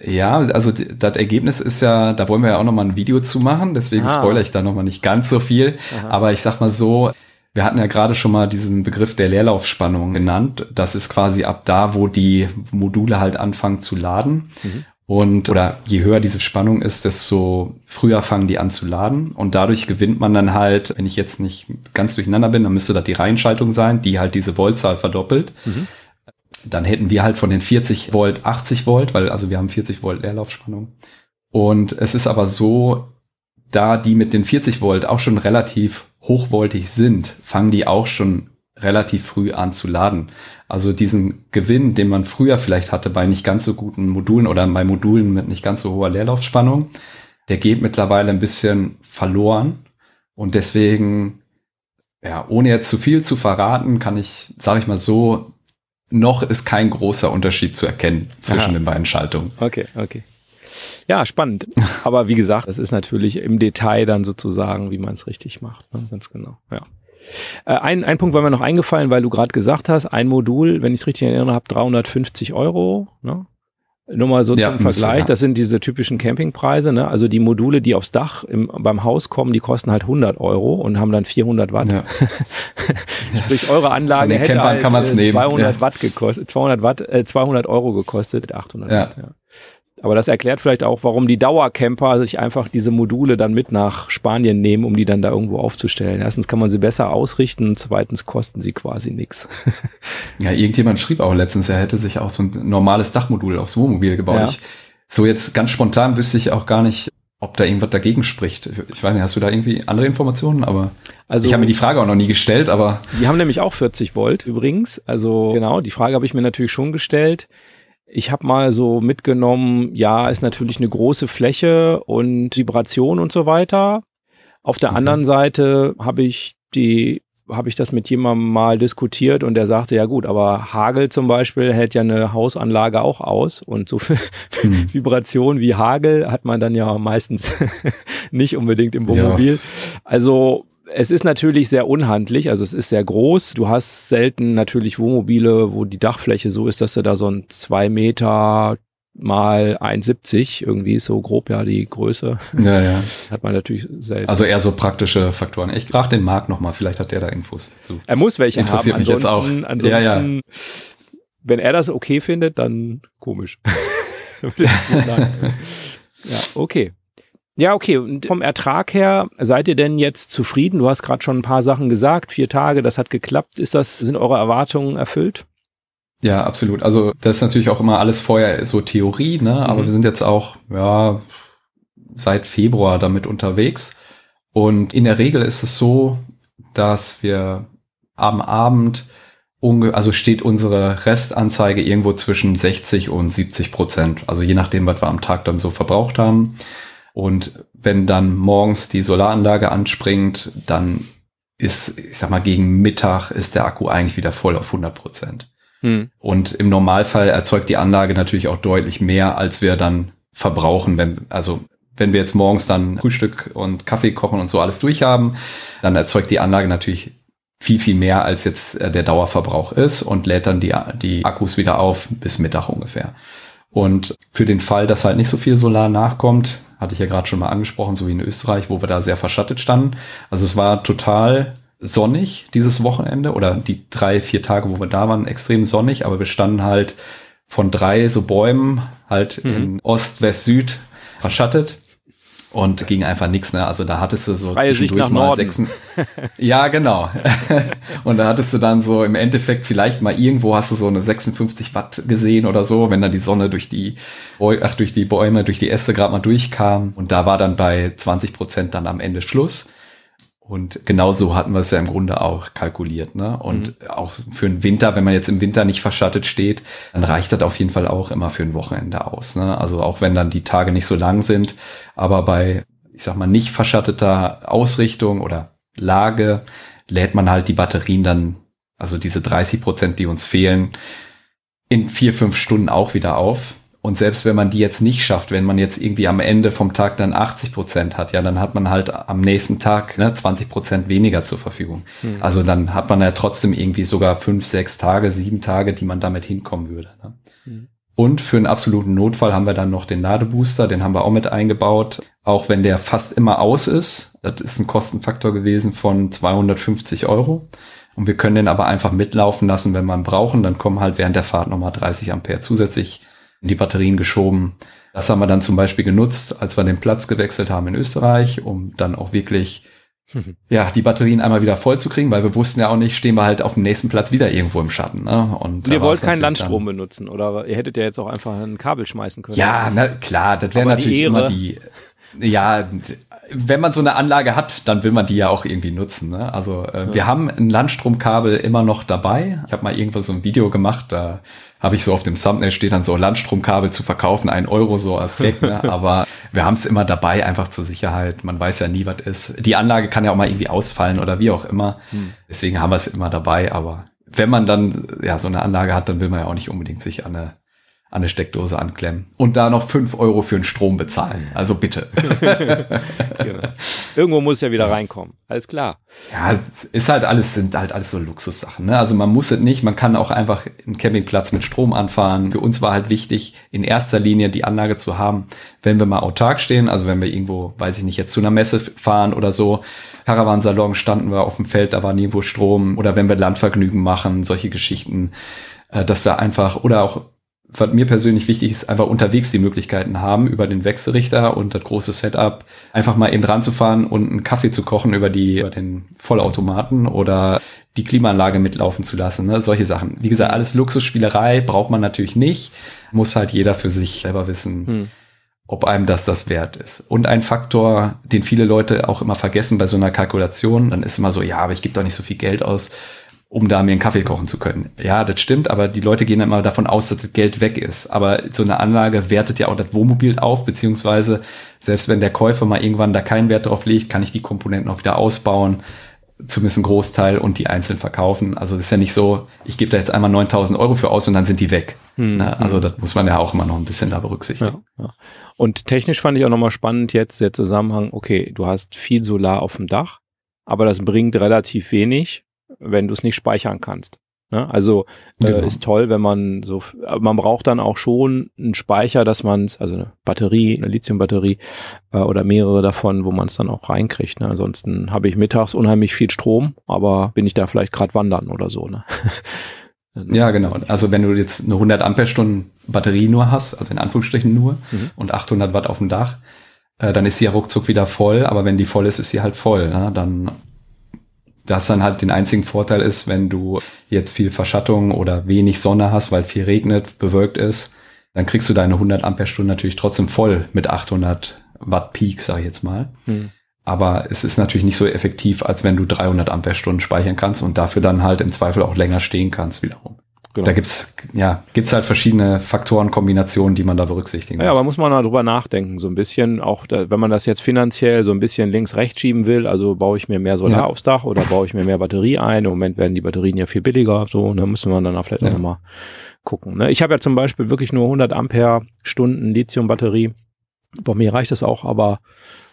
ja, also das Ergebnis ist ja, da wollen wir ja auch nochmal ein Video zu machen, deswegen ah. spoilere ich da nochmal nicht ganz so viel. Aha. Aber ich sag mal so, wir hatten ja gerade schon mal diesen Begriff der Leerlaufspannung genannt. Das ist quasi ab da, wo die Module halt anfangen zu laden. Mhm. Und oder je höher diese Spannung ist, desto früher fangen die an zu laden. Und dadurch gewinnt man dann halt, wenn ich jetzt nicht ganz durcheinander bin, dann müsste das die Reihenschaltung sein, die halt diese Voltzahl verdoppelt. Mhm. Dann hätten wir halt von den 40 Volt 80 Volt, weil also wir haben 40 Volt Leerlaufspannung. Und es ist aber so, da die mit den 40 Volt auch schon relativ hochvoltig sind, fangen die auch schon relativ früh an zu laden. Also diesen Gewinn, den man früher vielleicht hatte bei nicht ganz so guten Modulen oder bei Modulen mit nicht ganz so hoher Leerlaufspannung, der geht mittlerweile ein bisschen verloren. Und deswegen, ja, ohne jetzt zu viel zu verraten, kann ich, sage ich mal so, noch ist kein großer Unterschied zu erkennen zwischen Aha. den beiden Schaltungen. Okay, okay. Ja, spannend. Aber wie gesagt, es ist natürlich im Detail dann sozusagen, wie man es richtig macht. Ne? Ganz genau. Ja. Äh, ein, ein Punkt war mir noch eingefallen, weil du gerade gesagt hast, ein Modul, wenn ich es richtig erinnere, habe 350 Euro. Ne? Nur mal so ja, zum Vergleich, ja. das sind diese typischen Campingpreise. Ne? Also die Module, die aufs Dach im, beim Haus kommen, die kosten halt 100 Euro und haben dann 400 Watt. Ja. (laughs) Sprich, eure Anlage hätte halt 200 äh, Watt gekostet, 200 Watt, äh, 200 Euro gekostet, 800 Watt. Ja. Aber das erklärt vielleicht auch, warum die Dauercamper sich einfach diese Module dann mit nach Spanien nehmen, um die dann da irgendwo aufzustellen. Erstens kann man sie besser ausrichten und zweitens kosten sie quasi nichts. (laughs) Ja, irgendjemand schrieb auch letztens, er hätte sich auch so ein normales Dachmodul aufs Wohnmobil gebaut. Ja. Ich, so jetzt ganz spontan wüsste ich auch gar nicht, ob da irgendwas dagegen spricht. Ich weiß nicht, hast du da irgendwie andere Informationen? Aber also, ich habe mir die Frage auch noch nie gestellt, aber. Die haben nämlich auch 40 Volt übrigens. Also genau, die Frage habe ich mir natürlich schon gestellt. Ich habe mal so mitgenommen, ja, ist natürlich eine große Fläche und Vibration und so weiter. Auf der mhm. anderen Seite habe ich die habe ich das mit jemandem mal diskutiert und der sagte, ja gut, aber Hagel zum Beispiel hält ja eine Hausanlage auch aus und so viel hm. (laughs) Vibration wie Hagel hat man dann ja meistens (laughs) nicht unbedingt im Wohnmobil. Ja. Also es ist natürlich sehr unhandlich, also es ist sehr groß. Du hast selten natürlich Wohnmobile, wo die Dachfläche so ist, dass du da so ein zwei Meter mal 1,70 irgendwie so grob ja die Größe. Ja, ja. (laughs) Hat man natürlich selten. Also eher so praktische Faktoren. Ich frage den Marc nochmal, vielleicht hat der da Infos dazu. Er muss welche Interessiert haben. Mich jetzt auch. Ansonsten, ja, ja. wenn er das okay findet, dann komisch. (laughs) (laughs) ja, okay. Ja, okay. Und vom Ertrag her, seid ihr denn jetzt zufrieden? Du hast gerade schon ein paar Sachen gesagt. Vier Tage, das hat geklappt. Ist das, sind eure Erwartungen erfüllt? Ja, absolut. Also das ist natürlich auch immer alles vorher so Theorie, ne? Aber mhm. wir sind jetzt auch, ja, seit Februar damit unterwegs. Und in der Regel ist es so, dass wir am Abend, also steht unsere Restanzeige irgendwo zwischen 60 und 70 Prozent. Also je nachdem, was wir am Tag dann so verbraucht haben. Und wenn dann morgens die Solaranlage anspringt, dann ist, ich sag mal, gegen Mittag ist der Akku eigentlich wieder voll auf 100 Prozent. Hm. Und im Normalfall erzeugt die Anlage natürlich auch deutlich mehr, als wir dann verbrauchen, wenn, also wenn wir jetzt morgens dann Frühstück und Kaffee kochen und so alles durchhaben, dann erzeugt die Anlage natürlich viel, viel mehr, als jetzt äh, der Dauerverbrauch ist und lädt dann die, die Akkus wieder auf bis Mittag ungefähr. Und für den Fall, dass halt nicht so viel Solar nachkommt, hatte ich ja gerade schon mal angesprochen, so wie in Österreich, wo wir da sehr verschattet standen. Also es war total sonnig dieses Wochenende oder die drei, vier Tage, wo wir da waren, extrem sonnig, aber wir standen halt von drei so Bäumen halt mhm. in Ost, West, Süd verschattet und ging einfach nichts, ne? Also da hattest du so Freie nach Norden. Sechsen, (laughs) ja, genau. (laughs) und da hattest du dann so im Endeffekt vielleicht mal irgendwo hast du so eine 56 Watt gesehen oder so, wenn dann die Sonne durch die, ach, durch die Bäume, durch die Äste gerade mal durchkam. Und da war dann bei 20 Prozent dann am Ende Schluss. Und genauso hatten wir es ja im Grunde auch kalkuliert. Ne? Und mhm. auch für den Winter, wenn man jetzt im Winter nicht verschattet steht, dann reicht das auf jeden Fall auch immer für ein Wochenende aus. Ne? Also auch wenn dann die Tage nicht so lang sind, aber bei, ich sag mal, nicht verschatteter Ausrichtung oder Lage lädt man halt die Batterien dann, also diese 30 Prozent, die uns fehlen, in vier, fünf Stunden auch wieder auf. Und selbst wenn man die jetzt nicht schafft, wenn man jetzt irgendwie am Ende vom Tag dann 80 Prozent hat, ja, dann hat man halt am nächsten Tag ne, 20 Prozent weniger zur Verfügung. Mhm. Also dann hat man ja trotzdem irgendwie sogar fünf, sechs Tage, sieben Tage, die man damit hinkommen würde. Ne? Mhm. Und für einen absoluten Notfall haben wir dann noch den Ladebooster, den haben wir auch mit eingebaut. Auch wenn der fast immer aus ist, das ist ein Kostenfaktor gewesen von 250 Euro. Und wir können den aber einfach mitlaufen lassen, wenn ihn brauchen. Dann kommen halt während der Fahrt nochmal 30 Ampere zusätzlich in die Batterien geschoben. Das haben wir dann zum Beispiel genutzt, als wir den Platz gewechselt haben in Österreich, um dann auch wirklich (laughs) ja, die Batterien einmal wieder voll zu kriegen, weil wir wussten ja auch nicht, stehen wir halt auf dem nächsten Platz wieder irgendwo im Schatten. Ne? Und ihr wollt keinen Landstrom benutzen oder ihr hättet ja jetzt auch einfach ein Kabel schmeißen können. Ja, na, klar, das wäre natürlich immer die. Ja, wenn man so eine Anlage hat, dann will man die ja auch irgendwie nutzen. Ne? Also äh, ja. wir haben ein Landstromkabel immer noch dabei. Ich habe mal irgendwo so ein Video gemacht, da habe ich so auf dem Thumbnail steht dann so Landstromkabel zu verkaufen, ein Euro so als Gag, ne? (laughs) aber wir haben es immer dabei, einfach zur Sicherheit. Man weiß ja nie, was ist. Die Anlage kann ja auch mal irgendwie ausfallen oder wie auch immer. Hm. Deswegen haben wir es immer dabei, aber wenn man dann ja so eine Anlage hat, dann will man ja auch nicht unbedingt sich an eine an eine Steckdose anklemmen und da noch fünf Euro für den Strom bezahlen. Also bitte. (laughs) (laughs) genau. Irgendwo muss ja wieder reinkommen. Alles klar. Ja, ist halt alles, sind halt alles so Luxussachen. Ne? Also man muss es nicht, man kann auch einfach einen Campingplatz mit Strom anfahren. Für uns war halt wichtig, in erster Linie die Anlage zu haben, wenn wir mal autark stehen, also wenn wir irgendwo, weiß ich nicht, jetzt zu einer Messe fahren oder so, Caravansalon standen wir auf dem Feld, da war nirgendwo Strom oder wenn wir Landvergnügen machen, solche Geschichten, äh, dass wir einfach oder auch was mir persönlich wichtig ist, einfach unterwegs die Möglichkeiten haben, über den Wechselrichter und das große Setup einfach mal eben ranzufahren und einen Kaffee zu kochen über, die, über den Vollautomaten oder die Klimaanlage mitlaufen zu lassen. Ne? Solche Sachen. Wie gesagt, alles Luxusspielerei braucht man natürlich nicht. Muss halt jeder für sich selber wissen. Hm ob einem das das wert ist. Und ein Faktor, den viele Leute auch immer vergessen bei so einer Kalkulation, dann ist immer so, ja, aber ich gebe doch nicht so viel Geld aus um da mir einen Kaffee kochen zu können. Ja, das stimmt, aber die Leute gehen immer davon aus, dass das Geld weg ist. Aber so eine Anlage wertet ja auch das Wohnmobil auf, beziehungsweise selbst wenn der Käufer mal irgendwann da keinen Wert drauf legt, kann ich die Komponenten auch wieder ausbauen, zumindest einen Großteil und die einzeln verkaufen. Also das ist ja nicht so, ich gebe da jetzt einmal 9000 Euro für aus und dann sind die weg. Hm, also hm. das muss man ja auch immer noch ein bisschen da berücksichtigen. Ja, ja. Und technisch fand ich auch nochmal spannend jetzt der Zusammenhang, okay, du hast viel Solar auf dem Dach, aber das bringt relativ wenig wenn du es nicht speichern kannst. Ne? Also äh, genau. ist toll, wenn man so, man braucht dann auch schon einen Speicher, dass man es, also eine Batterie, eine Lithiumbatterie äh, oder mehrere davon, wo man es dann auch reinkriegt. Ne? Ansonsten habe ich mittags unheimlich viel Strom, aber bin ich da vielleicht gerade wandern oder so. Ne? (laughs) ja, genau. Also wenn du jetzt eine 100 Ampere-Stunden Batterie nur hast, also in Anführungsstrichen nur, mhm. und 800 Watt auf dem Dach, äh, dann ist sie ja ruckzuck wieder voll, aber wenn die voll ist, ist sie halt voll. Ne? Dann das dann halt den einzigen Vorteil ist, wenn du jetzt viel Verschattung oder wenig Sonne hast, weil viel regnet, bewölkt ist, dann kriegst du deine 100 Ampere-Stunden natürlich trotzdem voll mit 800 Watt Peak, sag ich jetzt mal. Hm. Aber es ist natürlich nicht so effektiv, als wenn du 300 Ampere-Stunden speichern kannst und dafür dann halt im Zweifel auch länger stehen kannst wiederum. Genau. Da gibt's ja, gibt's halt verschiedene Faktoren, Kombinationen, die man da berücksichtigen muss. Ja, aber muss man mal drüber nachdenken, so ein bisschen, auch da, wenn man das jetzt finanziell so ein bisschen links-rechts schieben will, also baue ich mir mehr Solar ja. aufs Dach oder baue ich mir mehr Batterie ein. Im Moment werden die Batterien ja viel billiger, so, da müssen wir dann auch vielleicht ja. nochmal gucken. Ne? Ich habe ja zum Beispiel wirklich nur 100 Ampere Stunden Lithium-Batterie. Bei mir reicht das auch, aber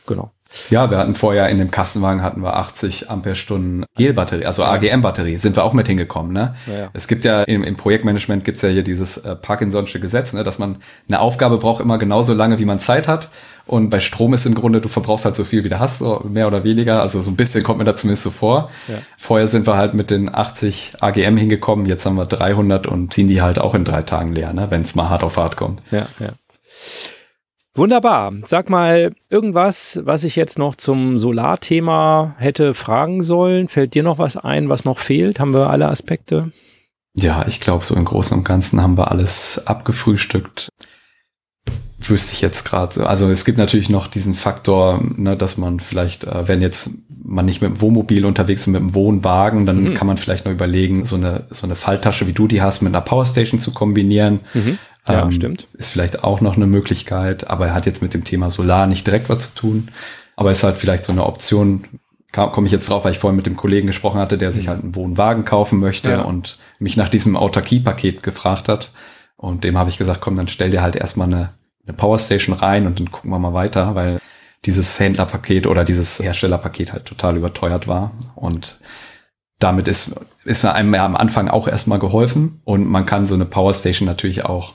genau, Ja, wir hatten vorher in dem Kastenwagen hatten wir 80 Ampere-Stunden Gelbatterie, also AGM-Batterie, sind wir auch mit hingekommen. Ne? Ja, ja. Es gibt ja im, im Projektmanagement gibt's ja hier dieses äh, Parkinson'sche Gesetz, ne, dass man eine Aufgabe braucht immer genauso lange, wie man Zeit hat. Und bei Strom ist im Grunde, du verbrauchst halt so viel, wie du hast, so mehr oder weniger. Also so ein bisschen kommt mir da zumindest so vor. Ja. Vorher sind wir halt mit den 80 AGM hingekommen, jetzt haben wir 300 und ziehen die halt auch in drei Tagen leer, ne, wenn es mal hart auf hart kommt. Ja, ja. Wunderbar. Sag mal, irgendwas, was ich jetzt noch zum Solarthema hätte fragen sollen. Fällt dir noch was ein, was noch fehlt? Haben wir alle Aspekte? Ja, ich glaube, so im Großen und Ganzen haben wir alles abgefrühstückt. Wüsste ich jetzt gerade. so. Also es gibt natürlich noch diesen Faktor, ne, dass man vielleicht, äh, wenn jetzt man nicht mit dem Wohnmobil unterwegs ist, mit dem Wohnwagen, dann Mhm. kann man vielleicht noch überlegen, so eine, so eine Falltasche, wie du die hast, mit einer Powerstation zu kombinieren. Ja, Ähm, stimmt. Ist vielleicht auch noch eine Möglichkeit, aber er hat jetzt mit dem Thema Solar nicht direkt was zu tun. Aber ist halt vielleicht so eine Option, komme ich jetzt drauf, weil ich vorhin mit dem Kollegen gesprochen hatte, der sich halt einen Wohnwagen kaufen möchte Ja. und mich nach diesem Autarkie-Paket gefragt hat. Und dem habe ich gesagt, komm, dann stell dir halt erstmal eine, eine Powerstation rein und dann gucken wir mal weiter, weil dieses Händlerpaket oder dieses Herstellerpaket halt total überteuert war. Und damit ist, ist einem ja am Anfang auch erstmal geholfen und man kann so eine Powerstation natürlich auch,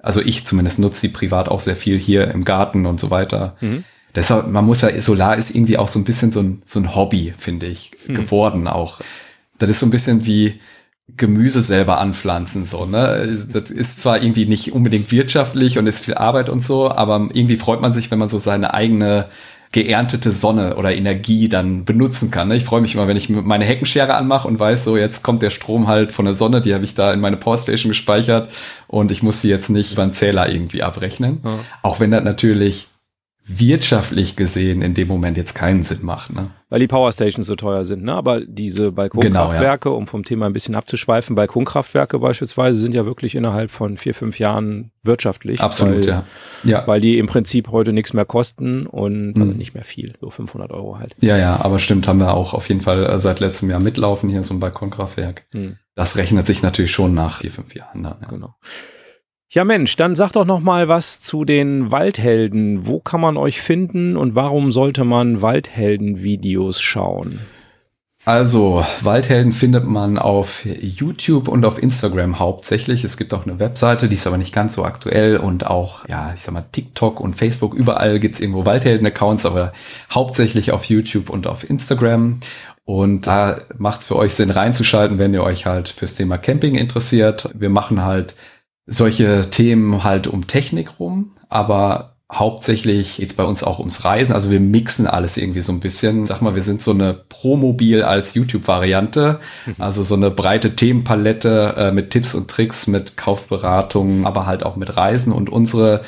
also ich zumindest nutze die privat auch sehr viel hier im Garten und so weiter. Mhm. Deshalb, man muss ja, Solar ist irgendwie auch so ein bisschen so ein, so ein Hobby, finde ich, Mhm. geworden auch. Das ist so ein bisschen wie Gemüse selber anpflanzen, so, ne? Das ist zwar irgendwie nicht unbedingt wirtschaftlich und ist viel Arbeit und so, aber irgendwie freut man sich, wenn man so seine eigene geerntete Sonne oder Energie dann benutzen kann. Ne? Ich freue mich immer, wenn ich meine Heckenschere anmache und weiß, so jetzt kommt der Strom halt von der Sonne, die habe ich da in meine Powerstation gespeichert und ich muss sie jetzt nicht einen Zähler irgendwie abrechnen. Ja. Auch wenn das natürlich wirtschaftlich gesehen in dem Moment jetzt keinen Sinn macht. Ne? Weil die Powerstations so teuer sind, ne? Aber diese Genau, Balkonkraftwerke, um vom Thema ein bisschen abzuschweifen, Balkonkraftwerke beispielsweise sind ja wirklich innerhalb von vier, fünf Jahren wirtschaftlich. Absolut, weil, ja. Ja. Weil die im Prinzip heute nichts mehr kosten und Mhm. also nicht mehr viel, so 500 Euro halt. Ja, ja, aber stimmt, haben wir auch auf jeden Fall äh, seit letztem Jahr mitlaufen hier, so ein Balkonkraftwerk. Hm. Das rechnet sich natürlich schon nach vier, fünf Jahren. Dann, ja. Genau. Ja Mensch, dann sag doch noch mal was zu den Waldhelden. Wo kann man euch finden und warum sollte man Waldhelden-Videos schauen? Also, Waldhelden findet man auf YouTube und auf Instagram hauptsächlich. Es gibt auch eine Webseite, die ist aber nicht ganz so aktuell und auch, ja, ich sag mal, TikTok und Facebook, überall gibt's irgendwo Waldhelden-Accounts, aber hauptsächlich auf YouTube und auf Instagram. Und da macht's für euch Sinn reinzuschalten, wenn ihr euch halt fürs Thema Camping interessiert. Wir machen halt solche Themen halt um Technik rum, aber hauptsächlich geht's bei uns auch ums Reisen. Also wir mixen alles irgendwie so ein bisschen. Sag mal, wir sind so eine Promobil als YouTube-Variante. Also so eine breite Themenpalette äh, mit Tipps und Tricks, mit Kaufberatung, aber halt auch mit Reisen. Und unsere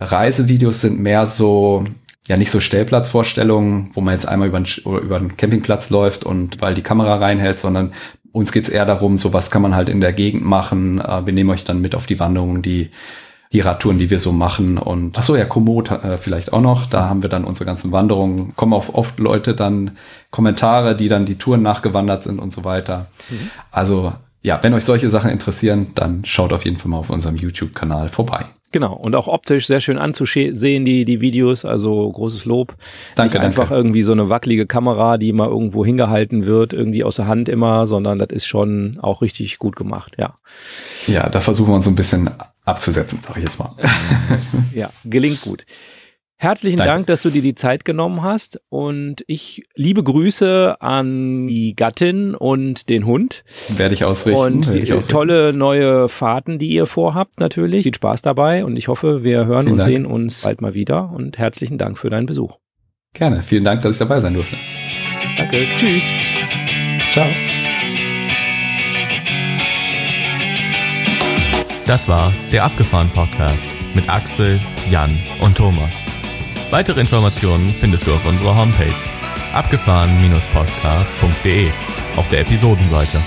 Reisevideos sind mehr so, ja nicht so Stellplatzvorstellungen, wo man jetzt einmal über oder über den Campingplatz läuft und weil die Kamera reinhält, sondern uns geht's eher darum, so was kann man halt in der Gegend machen. Äh, wir nehmen euch dann mit auf die Wanderungen, die die Radtouren, die wir so machen. Und ach so, ja, Komoot äh, vielleicht auch noch. Da haben wir dann unsere ganzen Wanderungen. Kommen auf oft Leute dann Kommentare, die dann die Touren nachgewandert sind und so weiter. Also ja, wenn euch solche Sachen interessieren, dann schaut auf jeden Fall mal auf unserem YouTube-Kanal vorbei. Genau, und auch optisch sehr schön anzusehen, die, die Videos, also großes Lob. Danke, Nicht einfach danke. irgendwie so eine wackelige Kamera, die mal irgendwo hingehalten wird, irgendwie aus der Hand immer, sondern das ist schon auch richtig gut gemacht, ja. Ja, da versuchen wir uns so ein bisschen abzusetzen, sag ich jetzt mal. (laughs) Ja, gelingt gut. Herzlichen Danke. Dank, dass du dir die Zeit genommen hast und ich liebe Grüße an die Gattin und den Hund Werde ich ausrichten. und die ich ausrichten. tolle neue Fahrten, die ihr vorhabt natürlich. Viel Spaß dabei und ich hoffe, wir hören Vielen und Dank. sehen uns bald mal wieder und herzlichen Dank für deinen Besuch. Gerne. Vielen Dank, dass ich dabei sein durfte. Danke, tschüss. Ciao. Das war der Abgefahren Podcast mit Axel, Jan und Thomas. Weitere Informationen findest du auf unserer Homepage abgefahren-podcast.de auf der Episodenseite.